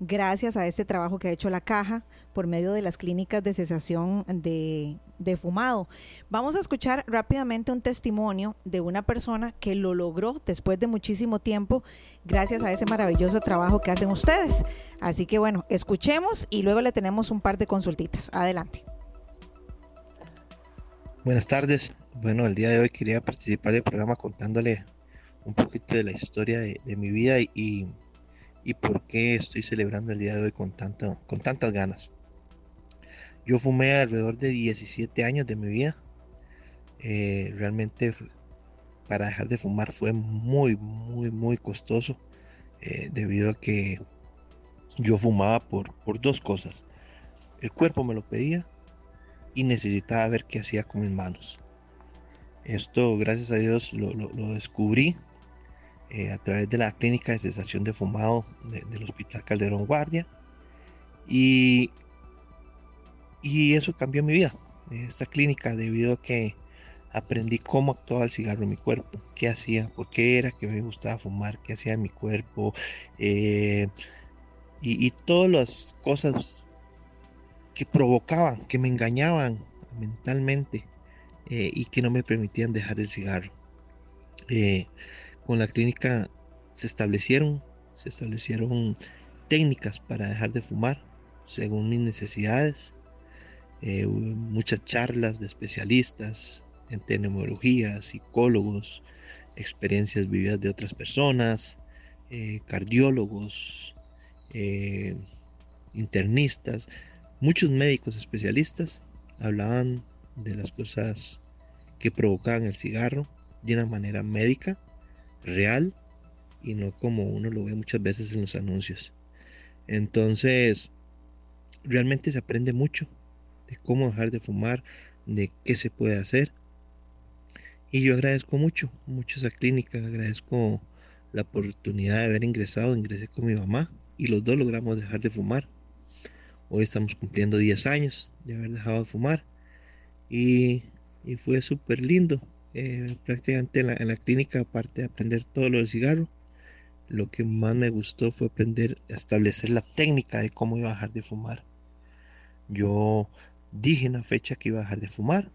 gracias a este trabajo que ha hecho la caja por medio de las clínicas de cesación de, fumado. Vamos a escuchar rápidamente un testimonio de una persona que lo logró después de muchísimo tiempo gracias a ese maravilloso trabajo que hacen ustedes. Así que bueno, escuchemos y luego le tenemos un par de consultitas. Adelante. Buenas tardes. Bueno, el día de hoy quería participar del programa contándole un poquito de la historia de, mi vida y y por qué estoy celebrando el día de hoy con, tanto, con tantas ganas. Yo fumé alrededor de 17 años de mi vida. Eh, realmente para dejar de fumar fue muy, muy, muy costoso. Eh, debido a que yo fumaba por, por dos cosas. El cuerpo me lo pedía y necesitaba ver qué hacía con mis manos. Esto, gracias a Dios, lo, lo descubrí eh, a través de la clínica de cesación de fumado del Hospital Calderón Guardia. Y, y eso cambió mi vida, esta clínica, debido a que aprendí cómo actuaba el cigarro en mi cuerpo, qué hacía, por qué era que me gustaba fumar, qué hacía en mi cuerpo, eh, y, todas las cosas que provocaban, que me engañaban mentalmente eh, y que no me permitían dejar el cigarro. Con la clínica se establecieron, se establecieron técnicas para dejar de fumar según mis necesidades. Eh, muchas charlas de especialistas en neumología, psicólogos, experiencias vividas de otras personas, eh, cardiólogos, eh, internistas, muchos médicos especialistas hablaban de las cosas que provocaban el cigarro de una manera médica real y no como uno lo ve muchas veces en los anuncios. Entonces, realmente se aprende mucho de cómo dejar de fumar, de qué se puede hacer. Y yo agradezco mucho, mucho esa clínica, agradezco la oportunidad de haber ingresado, ingresé con mi mamá y los dos logramos dejar de fumar. Hoy estamos cumpliendo 10 años de haber dejado de fumar y, fue súper lindo. Eh, prácticamente en la, en la, clínica, aparte de aprender todo lo del cigarro, lo que más me gustó fue aprender a establecer la técnica de cómo iba a dejar de fumar. Yo dije una fecha que iba a dejar de fumar.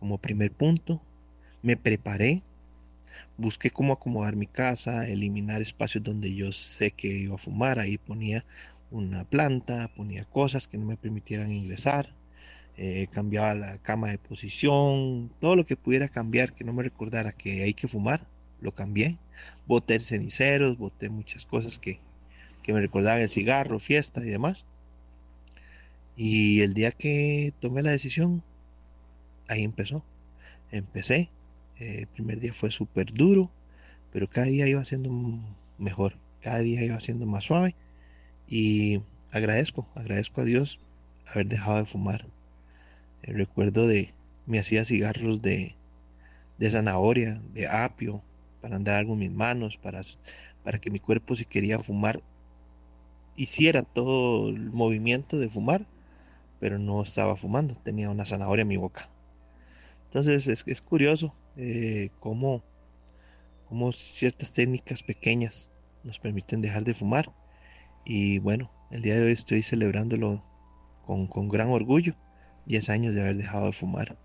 Como primer punto, me preparé, busqué cómo acomodar mi casa, eliminar espacios donde yo sé que iba a fumar. Ahí ponía una planta, ponía cosas que no me permitieran ingresar. Eh, cambiaba la cama de posición, todo lo que pudiera cambiar que no me recordara que hay que fumar, lo cambié. Boté ceniceros, boté muchas cosas que, que me recordaban el cigarro, fiesta y demás. Y el día que tomé la decisión, ahí empezó. Empecé. Eh, el primer día fue súper duro, pero cada día iba siendo mejor. Cada día iba siendo más suave. Y agradezco, agradezco a Dios haber dejado de fumar. El recuerdo de, me hacía cigarros de, de zanahoria, de apio, para andar algo en mis manos, para, para que mi cuerpo si quería fumar, hiciera todo el movimiento de fumar pero no estaba fumando, tenía una zanahoria en mi boca. Entonces es, curioso eh, cómo, ciertas técnicas pequeñas nos permiten dejar de fumar. Y bueno, el día de hoy estoy celebrándolo con, gran orgullo, 10 años de haber dejado de fumar.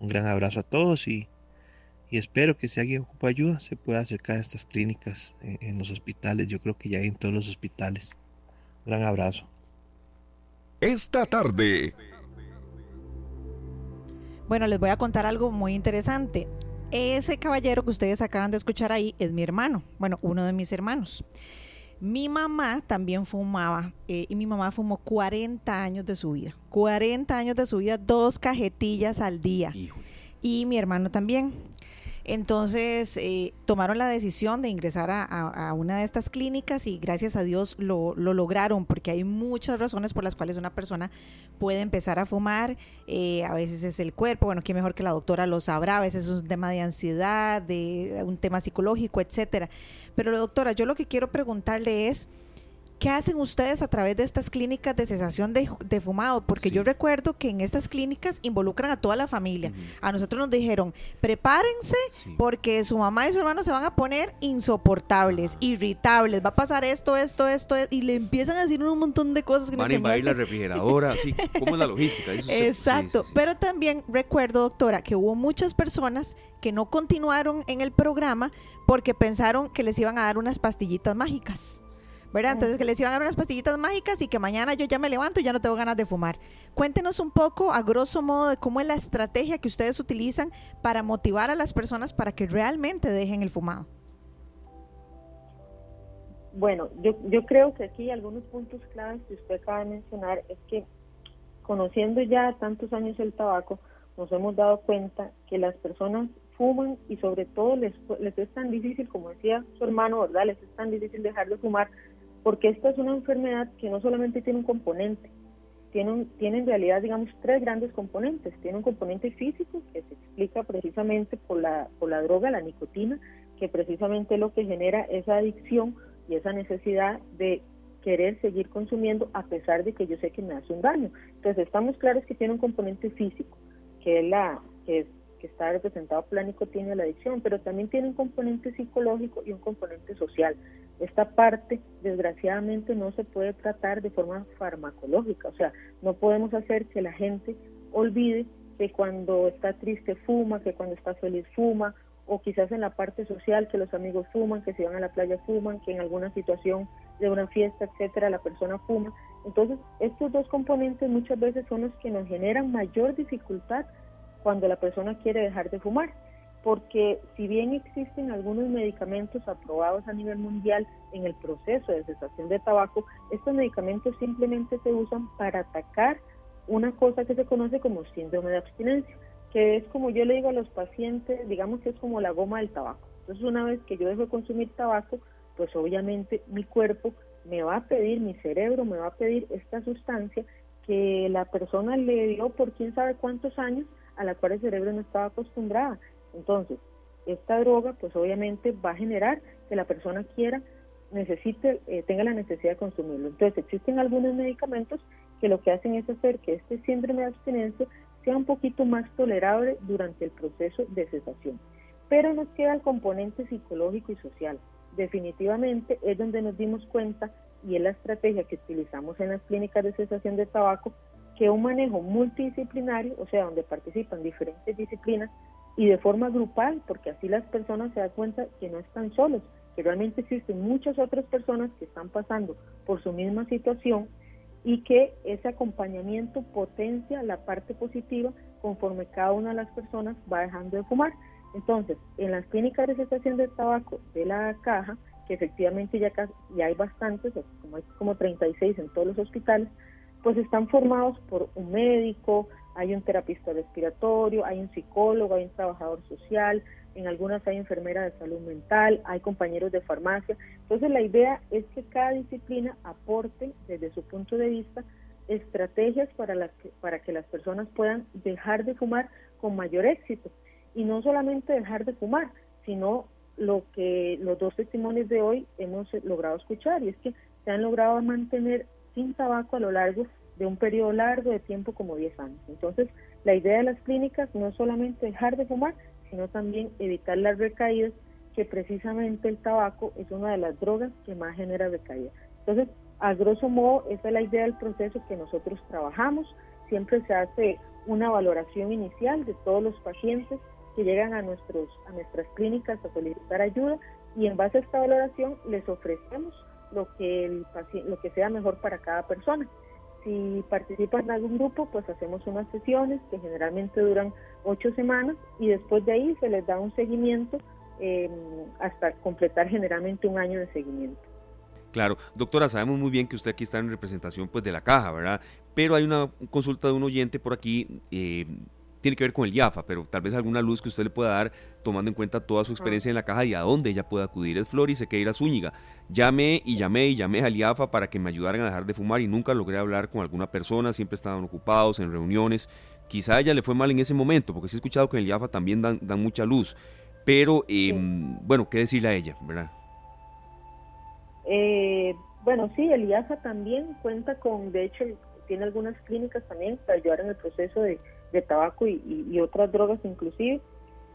Un gran abrazo a todos y, espero que si alguien ocupa ayuda se pueda acercar a estas clínicas en, en los hospitales. Yo creo que ya hay en todos los hospitales. gran abrazo esta tarde. Bueno, les voy a contar algo muy interesante. Ese caballero que ustedes acaban de escuchar ahí es mi hermano, bueno, uno de mis hermanos. Mi mamá también fumaba eh, y mi mamá fumó 40 años de su vida. 40 años de su vida, dos cajetillas al día. Y mi hermano también. Entonces eh, tomaron la decisión de ingresar a, una de estas clínicas y gracias a Dios lo, lograron porque hay muchas razones por las cuales una persona puede empezar a fumar. Eh, a veces es el cuerpo, bueno, qué mejor que la doctora lo sabrá, a veces es un tema de ansiedad, de un tema psicológico, etcétera. Pero doctora, yo lo que quiero preguntarle es ¿Qué hacen ustedes a través de estas clínicas de cesación de, fumado? Porque yo recuerdo que en estas clínicas involucran a toda la familia. A nosotros nos dijeron, prepárense porque su mamá y su hermano se van a poner insoportables, irritables, va a pasar esto, esto, esto, y le empiezan a decir un montón de cosas. Que van a invadir la refrigeradora, así, ¿cómo es la logística? Exacto, pero también recuerdo, doctora, que hubo muchas personas que no continuaron en el programa porque pensaron que les iban a dar unas pastillitas mágicas. ¿Verdad? Entonces que les iban a dar unas pastillitas mágicas y que mañana yo ya me levanto y ya no tengo ganas de fumar. Cuéntenos un poco, a grosso modo, de cómo es la estrategia que ustedes utilizan para motivar a las personas para que realmente dejen el fumado. Bueno, yo, yo creo que aquí algunos puntos claves que usted acaba de mencionar es que conociendo ya tantos años el tabaco, nos hemos dado cuenta que las personas fuman y sobre todo les, les es tan difícil, como decía su hermano, ¿verdad? Les es tan difícil dejar de fumar porque esta es una enfermedad que no solamente tiene un componente, tiene, tiene en realidad, digamos, tres grandes componentes. Tiene un componente físico que se explica precisamente por la, por la droga, la nicotina, que precisamente lo que genera esa adicción y esa necesidad de querer seguir consumiendo a pesar de que yo sé que me hace un daño. Entonces estamos claros que tiene un componente físico, que es la que, que está representado nicotina y la adicción, pero también tiene un componente psicológico y un componente social. Esta parte, desgraciadamente, no se puede tratar de forma farmacológica, o sea, no podemos hacer que la gente olvide que cuando está triste fuma, que cuando está feliz fuma, o quizás en la parte social que los amigos fuman, que si van a la playa fuman, que en alguna situación de una fiesta, etcétera, la persona fuma. Entonces, estos dos componentes muchas veces son los que nos generan mayor dificultad cuando la persona quiere dejar de fumar porque si bien existen algunos medicamentos aprobados a nivel mundial en el proceso de cesación de tabaco, estos medicamentos simplemente se usan para atacar una cosa que se conoce como síndrome de abstinencia, que es como yo le digo a los pacientes, digamos que es como la goma del tabaco. Entonces una vez que yo dejo de consumir tabaco, pues obviamente mi cuerpo me va a pedir, mi cerebro me va a pedir esta sustancia que la persona le dio por quién sabe cuántos años a la cual el cerebro no estaba acostumbrada. Entonces, esta droga pues obviamente va a generar que la persona quiera, necesite, eh, tenga la necesidad de consumirlo. Entonces, existen algunos medicamentos que lo que hacen es hacer que este síndrome de abstinencia sea un poquito más tolerable durante el proceso de cesación. Pero nos queda el componente psicológico y social. Definitivamente es donde nos dimos cuenta y es la estrategia que utilizamos en las clínicas de cesación de tabaco, que un manejo multidisciplinario, o sea, donde participan diferentes disciplinas y de forma grupal, porque así las personas se dan cuenta que no están solos, que realmente existen muchas otras personas que están pasando por su misma situación y que ese acompañamiento potencia la parte positiva conforme cada una de las personas va dejando de fumar. Entonces, en las clínicas de cesación de tabaco de la caja, que efectivamente ya, ya hay bastantes, como hay como 36 en todos los hospitales, pues están formados por un médico, hay un terapista respiratorio, hay un psicólogo, hay un trabajador social, en algunas hay enfermera de salud mental, hay compañeros de farmacia. Entonces la idea es que cada disciplina aporte desde su punto de vista estrategias para, las para que las personas puedan dejar de fumar con mayor éxito y no solamente dejar de fumar, sino lo que los dos testimonios de hoy hemos logrado escuchar y es que se han logrado mantener sin tabaco a lo largo de un periodo largo de tiempo como 10 años. Entonces, la idea de las clínicas no es solamente dejar de fumar, sino también evitar las recaídas, que precisamente el tabaco es una de las drogas que más genera recaídas. Entonces, a grosso modo, esa es la idea del proceso que nosotros trabajamos. Siempre se hace una valoración inicial de todos los pacientes que llegan a, nuestros, a nuestras clínicas a solicitar ayuda y en base a esta valoración les ofrecemos lo que, el lo que sea mejor para cada persona. Si participan en algún grupo, pues hacemos unas sesiones que generalmente duran ocho semanas y después de ahí se les da un seguimiento em, hasta completar generalmente un año de seguimiento. Claro, doctora, sabemos muy bien que usted aquí está en representación pues de la caja, ¿verdad? Pero hay una consulta de un oyente por aquí eh, tiene que ver con el IAFA, pero tal vez alguna luz que usted le pueda dar tomando en cuenta toda su experiencia en la caja y a dónde ella puede acudir. Es Flor y Sequeira Zúñiga. Llamé y llamé y llamé al IAFA para que me ayudaran a dejar de fumar y nunca logré hablar con alguna persona, siempre estaban ocupados en reuniones. Quizá a ella le fue mal en ese momento, porque sí he escuchado que en el IAFA también dan, mucha luz. Pero, em, bueno, ¿qué decirle a ella, verdad? Eh, bueno, sí, el IAFA también cuenta con, de hecho, tiene algunas clínicas también para ayudar en el proceso de de tabaco y, otras drogas inclusive.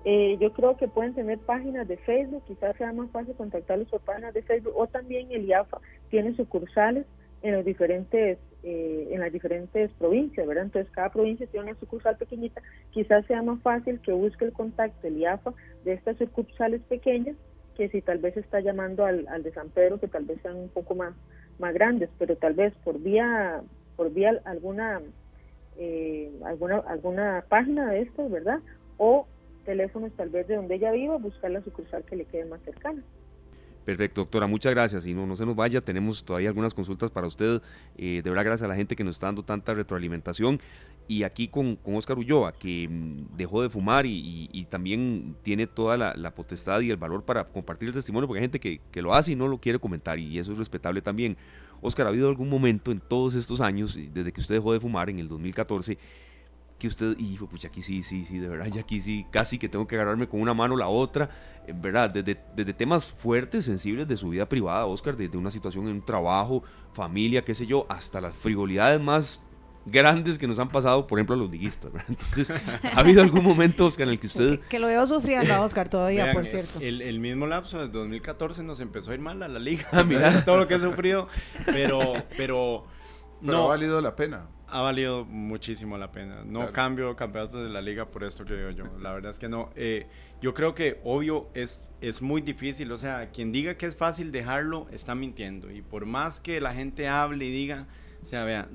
Eh, yo creo que pueden tener páginas de Facebook, quizás sea más fácil contactarlos por páginas de Facebook o también el IAFA tiene sucursales en los diferentes eh, en las diferentes provincias, ¿verdad? Entonces cada provincia tiene una sucursal pequeñita, quizás sea más fácil que busque el contacto del IAFA de estas sucursales pequeñas que si tal vez está llamando al, al de San Pedro que tal vez sean un poco más más grandes, pero tal vez por vía por vía alguna eh, alguna, alguna página de estos, ¿verdad? O teléfonos tal vez de donde ella viva, buscar la sucursal que le quede más cercana. Perfecto, doctora, muchas gracias. Y no, no se nos vaya, tenemos todavía algunas consultas para usted. Eh, de verdad, gracias a la gente que nos está dando tanta retroalimentación. Y aquí con, con Oscar Ulloa, que mm, dejó de fumar y, también tiene toda la, potestad y el valor para compartir el testimonio, porque hay gente que, que, lo hace y no lo quiere comentar, y eso es respetable también. Oscar, ¿ha habido algún momento en todos estos años, desde que usted dejó de fumar en el 2014, que usted, y pucha, aquí sí, sí, sí, de verdad, ya aquí sí, casi que tengo que agarrarme con una mano la otra, en verdad, desde, desde temas fuertes, sensibles de su vida privada, Oscar, desde una situación en un trabajo, familia, qué sé yo, hasta las frivolidades más grandes que nos han pasado, por ejemplo, a los liguistas. Entonces, ¿ha habido algún momento, Oscar, en el que usted... Que, lo veo sufriendo a Oscar todavía, por cierto. El, el, mismo lapso de 2014 nos empezó a ir mal a la liga, ah, mira todo lo que he sufrido, pero... Pero, no, ha valido la pena. Ha valido muchísimo la pena. No cambio campeonatos de la liga por esto que digo yo. La verdad es que no. Eh, yo creo que, obvio, es, es muy difícil. O sea, quien diga que es fácil dejarlo, está mintiendo. Y por más que la gente hable y diga, o sea, vea,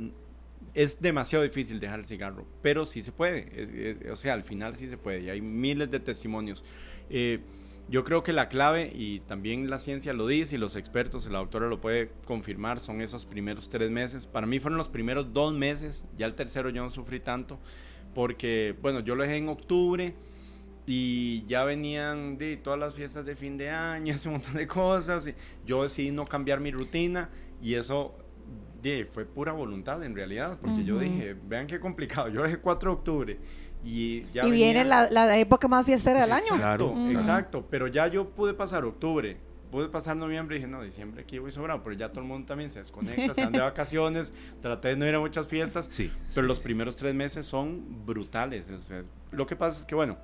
es demasiado difícil dejar el cigarro, pero sí se puede. o sea, al final sí se puede. Y hay miles de testimonios. Eh, yo creo que la clave, y también la ciencia lo dice, y los expertos, la doctora lo puede confirmar, son esos primeros tres meses. Para mí fueron los primeros dos meses, ya el tercero yo no sufrí tanto, porque, bueno, yo lo dejé en octubre Y ya venían de todas las fiestas de fin de año, ese montón de cosas. Y yo decidí no cambiar mi rutina y eso de, fue pura voluntad en realidad, porque yo dije, vean qué complicado, yo dejé 4 de octubre y ya... Y viene la, la, época más fiestera del año. Claro, exacto, pero ya yo pude pasar octubre, pude pasar noviembre y dije, no, diciembre aquí voy sobrado, pero ya todo el mundo también se desconecta, se van de vacaciones, traté de no ir a muchas fiestas, sí, pero los primeros tres meses son brutales. lo que pasa es que, bueno,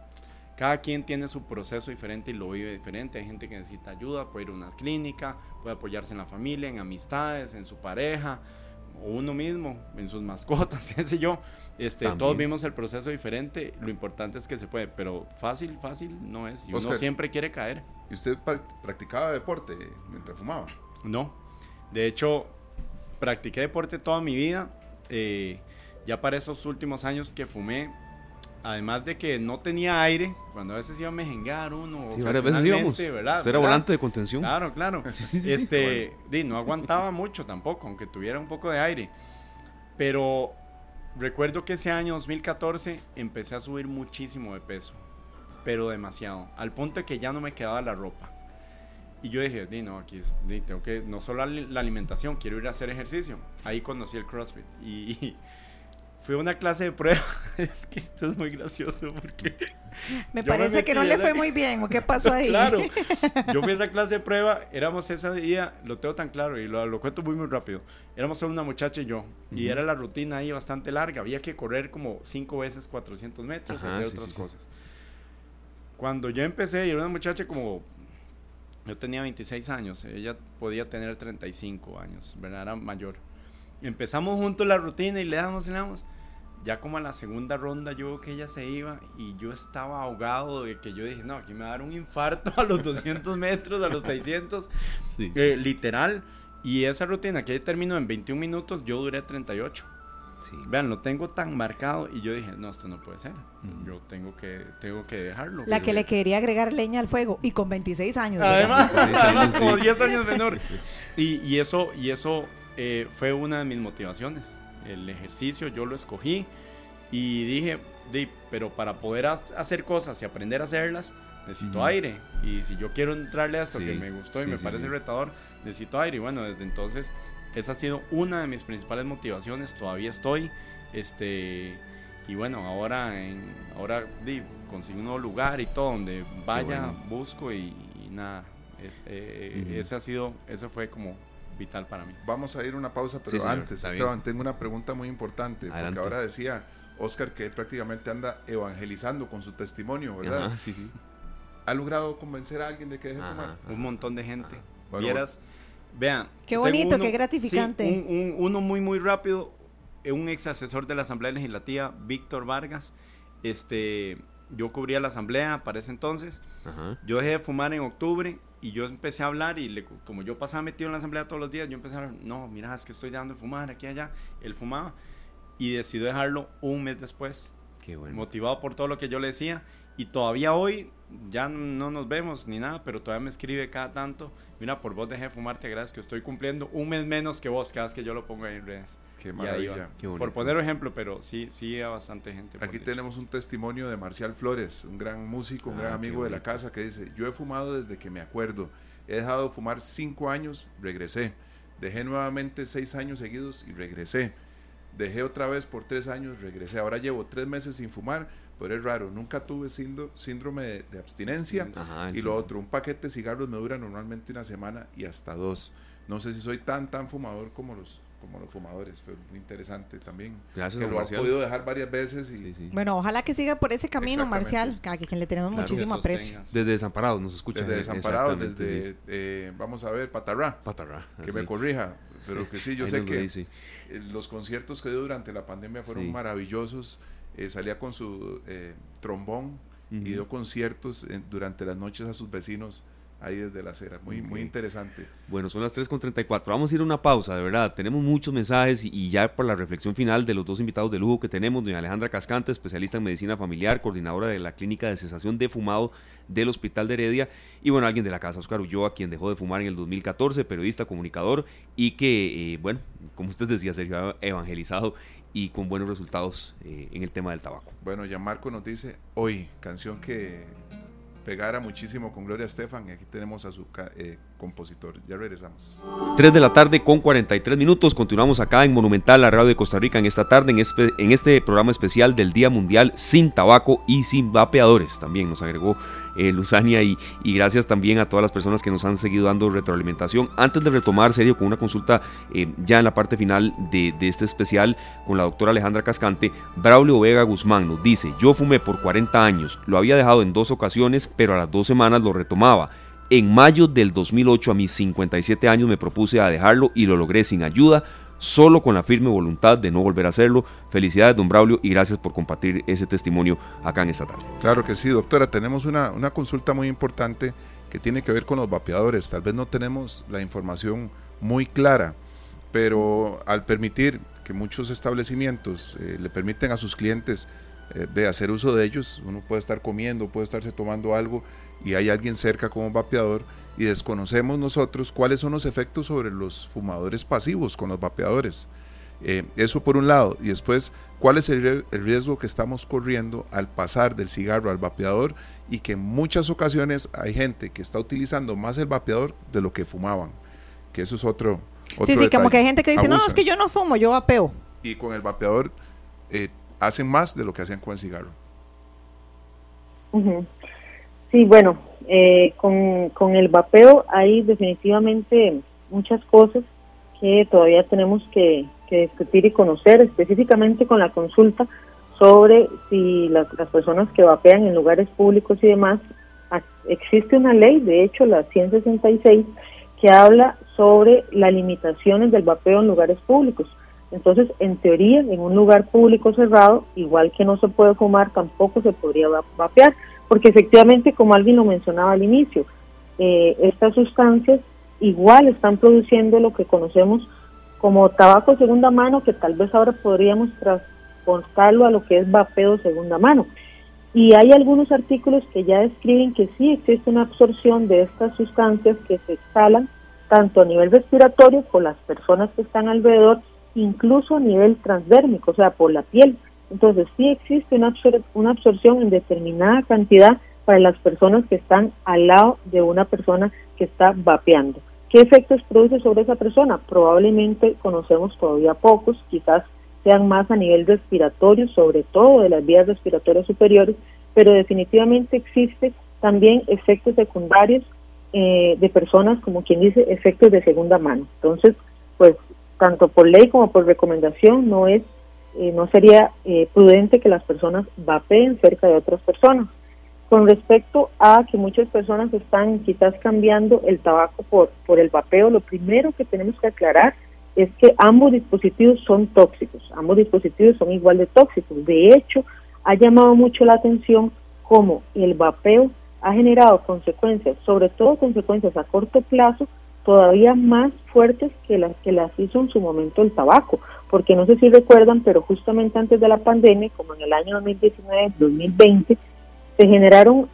cada quien tiene su proceso diferente y lo vive diferente. Hay gente que necesita ayuda, puede ir a una clínica, puede apoyarse en la familia, en amistades, en su pareja, o uno mismo, en sus mascotas, qué sé yo. Este, todos vimos el proceso diferente. Lo importante es que se puede, pero fácil, fácil no es. Y uno siempre quiere caer. ¿Y usted practicaba deporte mientras fumaba? No. De hecho, practiqué deporte toda mi vida. Eh, ya para esos últimos años que fumé, además de que no tenía aire, cuando a veces iba a mejengar uno, sí, varias veces íbamos. ¿verdad? Usted era volante de contención. Claro, claro. este, no aguantaba mucho tampoco, aunque tuviera un poco de aire. Pero recuerdo que ese año 2014 empecé a subir muchísimo de peso, pero demasiado, al punto de que ya no me quedaba la ropa. Y yo dije, di, no, aquí es, di, tengo que, no solo la alimentación, quiero ir a hacer ejercicio. Ahí conocí el CrossFit. y fue una clase de prueba. es que esto es muy gracioso porque... Me parece que no le fue muy bien, ¿o qué pasó ahí? claro, yo fui a esa clase de prueba, éramos ese día, lo tengo tan claro y lo, lo cuento muy, muy rápido. Éramos solo una muchacha y yo, y era la rutina ahí bastante larga, había que correr como cinco veces 400 metros, hacer otras cosas. Cuando yo empecé, y era una muchacha como yo tenía 26 años, ella podía tener 35 años, ¿verdad? Era mayor. Empezamos juntos la rutina y le damos y le damos ya como a la segunda ronda yo veo que ella se iba y yo estaba ahogado de que yo dije, no, aquí me va a dar un infarto a los 200 metros, a los 600, eh, literal. Y esa rutina que terminó en 21 minutos, yo duré 38. Sí. Vean, lo tengo tan marcado y yo dije, no, esto no puede ser. Yo tengo que, tengo que dejarlo. La que le quería agregar leña al fuego y con 26 años. Además, como 10 años menor. Y, y eso, y eso eh, fue una de mis motivaciones el ejercicio yo lo escogí y dije, pero para poder hacer cosas y aprender a hacerlas, necesito aire. Y si yo quiero entrarle a esto que me gustó y me parece retador, necesito aire. Y bueno, desde entonces esa ha sido una de mis principales motivaciones. Todavía estoy. Este, y bueno, ahora, en, ahora consigo un nuevo lugar y todo, donde vaya, busco y, nada. Eh, ese ha sido, eso fue como vital para mí. Vamos a ir una pausa, pero antes, Esteban, tengo una pregunta muy importante, porque ahora decía Oscar que prácticamente anda evangelizando con su testimonio, ¿verdad? sí, sí. ¿Ha logrado convencer a alguien de que deje fumar? Un montón de gente. Vieras, vean. Qué bonito, qué gratificante. uno muy, muy rápido. Un ex asesor de la Asamblea Legislativa, Víctor Vargas. Este, yo cubría la Asamblea para ese entonces. Yo dejé de fumar en octubre y yo empecé a hablar y le, como yo pasaba metido en la asamblea todos los días, yo empecé a hablar, no, mira, es que estoy dejando de fumar aquí y allá. Él fumaba y decidió dejarlo un mes después. Qué bueno. Motivado por todo lo que yo le decía. Y todavía hoy, ya no nos vemos ni nada, pero todavía me escribe cada tanto. Mira, por vos dejé de fumar, te agradezco. Estoy cumpliendo un mes menos que vos, cada vez que yo lo pongo ahí en redes. Qué maravilla. por poner un ejemplo, pero sí, sí a bastante gente. Aquí tenemos un testimonio de Marcial Flores, un gran músico, un gran ah, amigo de la casa, que dice, yo he fumado desde que me acuerdo. He dejado de fumar cinco años, regresé. Dejé nuevamente seis años seguidos y regresé. Dejé otra vez por tres años, regresé. Ahora llevo tres meses sin fumar, pero es raro. Nunca tuve síndrome de, abstinencia. y lo otro, un paquete de cigarros me dura normalmente una semana y hasta dos. No sé si soy tan, tan fumador como los como los fumadores, pero muy interesante también. Gracias, que lo ha podido dejar varias veces. Y... Bueno, ojalá que siga por ese camino, Marcial, a quien le tenemos muchísimo aprecio. Desde Desamparados nos escuchan. Desde Desamparados, desde, eh, vamos a ver, Patarrá. Patarrá. Que me corrija, pero que sí, yo sé que eh, los conciertos que dio durante la pandemia fueron maravillosos. Eh, salía con su trombón y dio conciertos durante las noches a sus vecinos ahí desde la acera. Muy, muy interesante. Bueno, son las 3.34. Vamos a ir a una pausa, de verdad. Tenemos muchos mensajes y, ya por la reflexión final de los dos invitados de lujo que tenemos, doña Alejandra Cascante, especialista en medicina familiar, coordinadora de la clínica de cesación de fumado del Hospital de Heredia, y bueno, alguien de la casa, Oscar Ulloa, quien dejó de fumar en el 2014, periodista, comunicador, y que, eh, bueno, como usted decía, se ha evangelizado y con buenos resultados eh, en el tema del tabaco. Bueno, ya Marco nos dice, hoy, canción que pegara muchísimo con Gloria Estefan y aquí tenemos a su eh, compositor. Ya regresamos. 3 de la tarde con 43 minutos. Continuamos acá en Monumental, la radio de Costa Rica, en esta tarde, en este, en este programa especial del Día Mundial sin tabaco y sin vapeadores. También nos agregó eh, Luzania y, gracias también a todas las personas que nos han seguido dando retroalimentación. Antes de retomar serio con una consulta eh, ya en la parte final de, de, este especial con la doctora Alejandra Cascante, Braulio Vega Guzmán nos dice, yo fumé por 40 años, lo había dejado en dos ocasiones, pero a las dos semanas lo retomaba. En mayo del 2008 a mis 57 años me propuse a dejarlo y lo logré sin ayuda, solo con la firme voluntad de no volver a hacerlo. Felicidades, don Braulio, y gracias por compartir ese testimonio acá en esta tarde. Claro que sí, doctora. Tenemos una, una consulta muy importante que tiene que ver con los vapeadores. Tal vez no tenemos la información muy clara, pero al permitir que muchos establecimientos eh, le permiten a sus clientes eh, de hacer uso de ellos, uno puede estar comiendo, puede estarse tomando algo y hay alguien cerca como vapeador y desconocemos nosotros cuáles son los efectos sobre los fumadores pasivos con los vapeadores. Eh, eso por un lado. Y después, cuál es el, riesgo que estamos corriendo al pasar del cigarro al vapeador y que en muchas ocasiones hay gente que está utilizando más el vapeador de lo que fumaban. Que eso es otro... sí, sí, como que hay gente que dice, no, es que yo no fumo, yo vapeo. Y con el vapeador eh, hacen más de lo que hacían con el cigarro. Sí, bueno, eh, con, el vapeo hay definitivamente muchas cosas que todavía tenemos que, discutir y conocer, específicamente con la consulta sobre si las, personas que vapean en lugares públicos y demás, existe una ley, de hecho la 166, que habla sobre las limitaciones del vapeo en lugares públicos. Entonces, en teoría, en un lugar público cerrado, igual que no se puede fumar, tampoco se podría vapear porque efectivamente, como alguien lo mencionaba al inicio, eh, estas sustancias igual están produciendo lo que conocemos como tabaco de segunda mano, que tal vez ahora podríamos transportarlo a lo que es vapeo segunda mano. Y hay algunos artículos que ya describen que sí existe una absorción de estas sustancias que se exhalan tanto a nivel respiratorio por las personas que están alrededor, incluso a nivel transdérmico, o sea, por la piel. Entonces sí existe una, una absorción en determinada cantidad para las personas que están al lado de una persona que está vapeando. ¿Qué efectos produce sobre esa persona? Probablemente conocemos todavía pocos, quizás sean más a nivel respiratorio, sobre todo de las vías respiratorias superiores, pero definitivamente existe también efectos secundarios eh, de personas, como quien dice, efectos de segunda mano. Entonces, pues tanto por ley como por recomendación no es eh, no sería eh, prudente que las personas vapeen cerca de otras personas. Con respecto a que muchas personas están quizás cambiando el tabaco por, por el vapeo, lo primero que tenemos que aclarar es que ambos dispositivos son tóxicos, ambos dispositivos son igual de tóxicos. De hecho, ha llamado mucho la atención cómo el vapeo ha generado consecuencias, sobre todo consecuencias a corto plazo, todavía más fuertes que las que las hizo en su momento el tabaco, porque no sé si recuerdan, pero justamente antes de la pandemia, como en el año 2019-2020, se generaron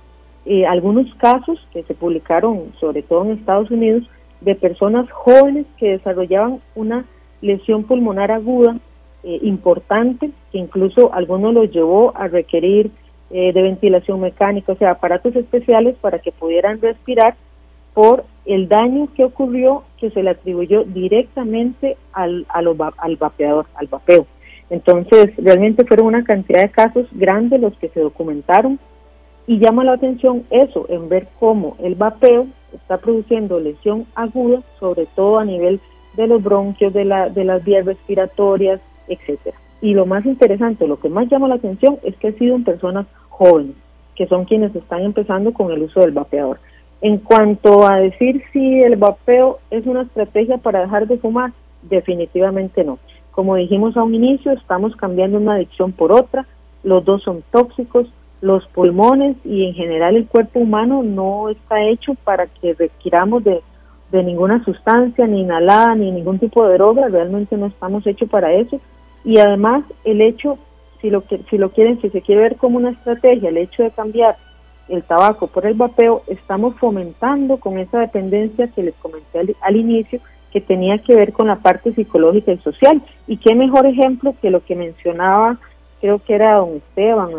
eh, algunos casos que se publicaron, sobre todo en Estados Unidos, de personas jóvenes que desarrollaban una lesión pulmonar aguda eh, importante, que incluso algunos los llevó a requerir eh, de ventilación mecánica, o sea, aparatos especiales para que pudieran respirar por el daño que ocurrió que se le atribuyó directamente al, al, al vapeador, al vapeo. Entonces, realmente fueron una cantidad de casos grandes los que se documentaron y llama la atención eso, en ver cómo el vapeo está produciendo lesión aguda, sobre todo a nivel de los bronquios, de, la, de las vías respiratorias, etcétera. Y lo más interesante, lo que más llama la atención es que ha sido en personas jóvenes, que son quienes están empezando con el uso del vapeador. En cuanto a decir si el vapeo es una estrategia para dejar de fumar, definitivamente no. Como dijimos a un inicio, estamos cambiando una adicción por otra, los dos son tóxicos, los pulmones y en general el cuerpo humano no está hecho para que requiramos de, de ninguna sustancia, ni inhalada, ni ningún tipo de droga, realmente no estamos hechos para eso. Y además el hecho, si lo, si lo quieren, si se quiere ver como una estrategia, el hecho de cambiar el tabaco por el vapeo, estamos fomentando con esa dependencia que les comenté al, inicio, que tenía que ver con la parte psicológica y social. Y qué mejor ejemplo que lo que mencionaba, creo que era don Esteban,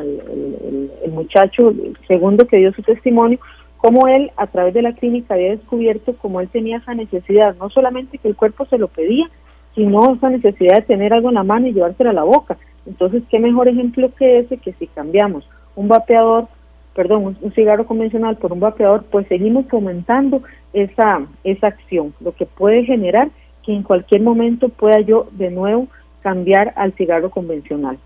el, muchacho, el segundo que dio su testimonio, cómo él a través de la clínica había descubierto cómo él tenía esa necesidad, no solamente que el cuerpo se lo pedía, sino esa necesidad de tener algo en la mano y llevárselo a la boca. Entonces, qué mejor ejemplo que ese que si cambiamos un vapeador, perdón, un, cigarro convencional por un vapeador, pues seguimos fomentando esa, esa acción, lo que puede generar que en cualquier momento pueda yo de nuevo cambiar al cigarro convencional.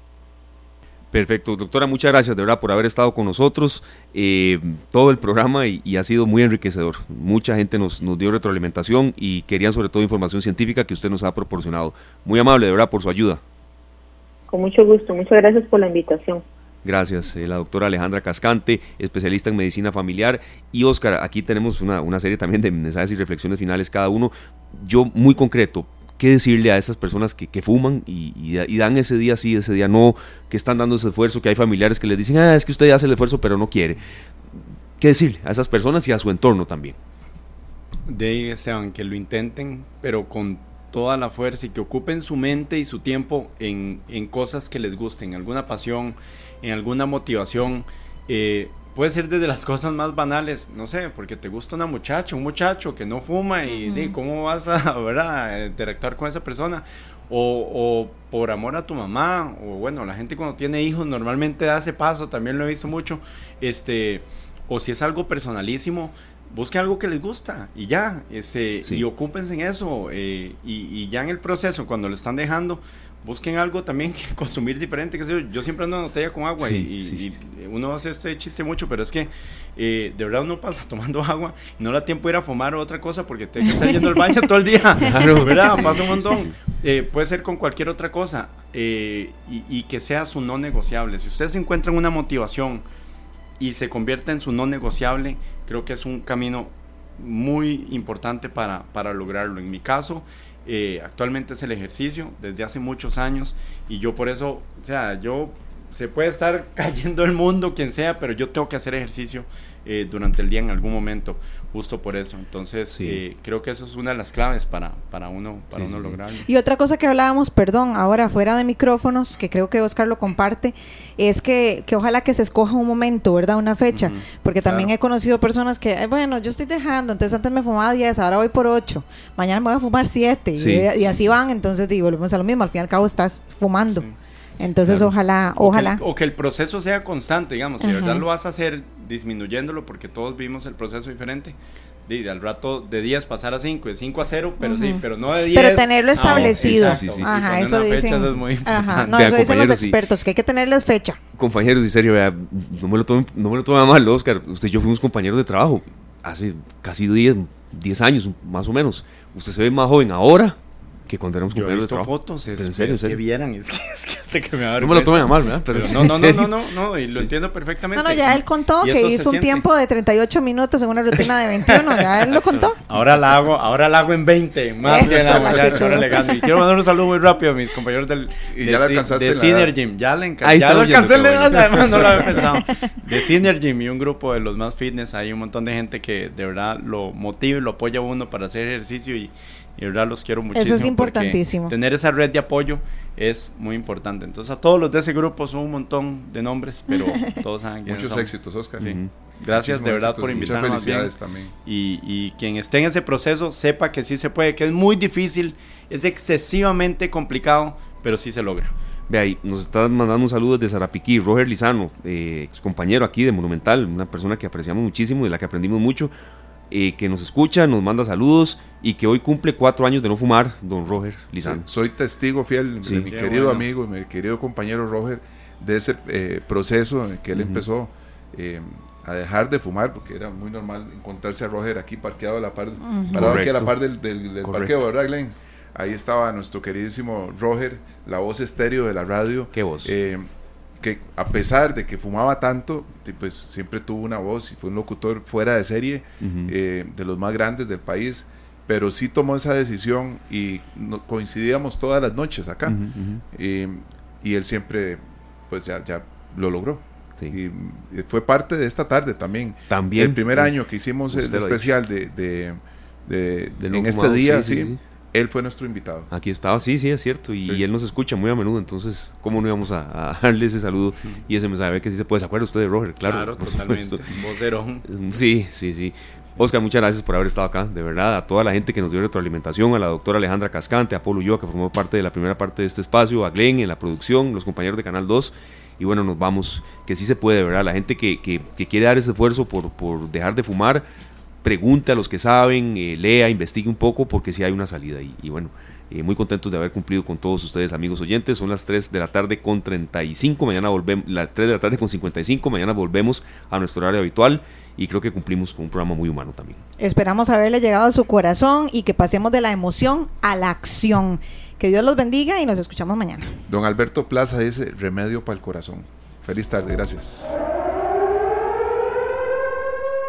Perfecto, doctora, muchas gracias de verdad por haber estado con nosotros eh, todo el programa y, ha sido muy enriquecedor. Mucha gente nos, nos dio retroalimentación y querían sobre todo información científica que usted nos ha proporcionado. Muy amable de verdad por su ayuda. Con mucho gusto, muchas gracias por la invitación. Gracias, eh, la doctora Alejandra Cascante, especialista en medicina familiar. Y Oscar, aquí tenemos una, una serie también de mensajes y reflexiones finales cada uno. Yo muy concreto, qué decirle a esas personas que, fuman y, dan ese día sí, ese día no, que están dando ese esfuerzo, que hay familiares que les dicen, ah, es que usted hace el esfuerzo pero no quiere. ¿Qué decirle a esas personas y a su entorno también? De Esteban, que lo intenten, pero con toda la fuerza y que ocupen su mente y su tiempo en cosas que les gusten, alguna pasión, en alguna motivación. Eh, puede ser desde las cosas más banales, no sé, porque te gusta una muchacha, un muchacho que no fuma y cómo vas a ¿verdad? interactuar con esa persona. O, por amor a tu mamá, o bueno, la gente cuando tiene hijos normalmente da ese paso, también lo he visto mucho. Este, o si es algo personalísimo, busquen algo que les gusta y ya, este, y ocúpense en eso. Eh, y, y, ya en el proceso, cuando lo están dejando, busquen algo también que consumir diferente. Que yo, yo siempre ando en botella con agua y, uno hace este chiste mucho, pero es que eh, de verdad uno pasa tomando agua y no da tiempo de ir a fumar o otra cosa porque te estar yendo al baño todo el día. ¿Verdad? Pasa un montón. Eh, puede ser con cualquier otra cosa eh, y, que sea su no negociable. Si ustedes encuentran una motivación y se convierte en su no negociable, creo que es un camino muy importante para, para lograrlo. En mi caso, eh, actualmente es el ejercicio desde hace muchos años y yo por eso, o sea, yo se puede estar cayendo el mundo, quien sea, pero yo tengo que hacer ejercicio eh, durante el día en algún momento, justo por eso. Entonces, eh, creo que eso es una de las claves para, para uno, para uno lograrlo. Y otra cosa que hablábamos, perdón, ahora fuera de micrófonos, que creo que Oscar lo comparte, es que, que ojalá que se escoja un momento, ¿verdad? Una fecha, porque también he conocido personas que, bueno, yo estoy dejando, entonces antes me fumaba 10, ahora voy por 8, mañana me voy a fumar 7, y, así van, entonces digo, volvemos a lo mismo, al fin y al cabo estás fumando. Entonces, ojalá, ojalá. O que, el, proceso sea constante, digamos. Si de verdad lo vas a hacer disminuyéndolo, porque todos vimos el proceso diferente. De, al rato de 10 pasar a 5, de 5 a 0, pero sí, pero no de 10. Pero tenerlo establecido. Ajá, eso dicen. muy Ajá, no, eso dicen los expertos, que hay que tenerles fecha. Compañeros, en serio, vea, no me lo tome, no me lo tome mal, Oscar. Usted y yo fuimos compañeros de trabajo hace casi 10, 10 años, más o menos. Usted se ve más joven ahora que cuando éramos compañeros de trabajo. fotos, es, en serio, que vieran, es que, es que hasta que me va No me lo tomen a mal, ¿verdad? Pero, no, no, no, no, no, no, y lo entiendo perfectamente. No, no, ya él contó que hizo un tiempo de 38 minutos en una rutina de 21, ya él lo contó. Ahora la hago, ahora la hago en 20, más que la muchacha, ahora le gano. Y quiero mandar un saludo muy rápido a mis compañeros del y ya alcanzaste de ya le ya lo alcancé la además no lo había pensado. De Synergy y un grupo de los más fitness, hay un montón de gente que de verdad lo motiva y lo apoya a uno para hacer ejercicio y y verdad los quiero muchísimo. Eso es importantísimo. Tener esa red de apoyo es muy importante. Entonces a todos los de ese grupo son un montón de nombres, pero todos saben que Muchos éxitos, Oscar. Gracias de verdad por invitarnos. Muchas felicidades también. Y, y, quien esté en ese proceso sepa que sí se puede, que es muy difícil, es excesivamente complicado, pero sí se logra. Ve ahí, nos está mandando un saludo desde Zarapiquí, Roger Lizano, eh, ex compañero aquí de Monumental, una persona que apreciamos muchísimo, y de la que aprendimos mucho. Eh, que nos escucha, nos manda saludos y que hoy cumple cuatro años de no fumar, don Roger Lizano. soy testigo fiel de mi querido amigo, mi querido compañero Roger, de ese eh, proceso en que él empezó eh, a dejar de fumar, porque era muy normal encontrarse a Roger aquí parqueado a la par, aquí a la par del, del, parqueo, ¿verdad, Glenn? Ahí estaba nuestro queridísimo Roger, la voz estéreo de la radio. ¿Qué voz? Que a pesar de que fumaba tanto, pues siempre tuvo una voz y fue un locutor fuera de serie, eh, de los más grandes del país, pero sí tomó esa decisión y coincidíamos todas las noches acá. y él siempre, pues ya, ya lo logró. Y fue parte de esta tarde también. También. El primer año que hicimos el especial de, de, en este día, sí, Él fue nuestro invitado. Aquí estaba, sí, sí, es cierto. Y, él nos escucha muy a menudo, entonces, ¿cómo no íbamos a, darle ese saludo y ese mensaje? Que sí se puede. ¿Se acuerda usted de Roger? Claro, claro totalmente. Vocero. Sí, sí, sí. Oscar, muchas gracias por haber estado acá, de verdad, a toda la gente que nos dio retroalimentación, a la doctora Alejandra Cascante, a Polo Ulloa, que formó parte de la primera parte de este espacio, a Glenn en la producción, los compañeros de Canal 2, y bueno, nos vamos, que sí se puede, ¿verdad? La gente que, que, quiere dar ese esfuerzo por, por, dejar de fumar, pregunte a los que saben, eh, lea, investigue un poco, porque sí hay una salida, y, y bueno, eh, muy contentos de haber cumplido con todos ustedes, amigos oyentes. Son las 3 de la tarde con 35, mañana volvemos, las 3 de la tarde con 55, mañana volvemos a nuestro horario habitual y creo que cumplimos con un programa muy humano también. Esperamos haberle llegado a su corazón y que pasemos de la emoción a la acción. Que Dios los bendiga y nos escuchamos mañana. Don Alberto Plaza dice remedio para el corazón. Feliz tarde, gracias.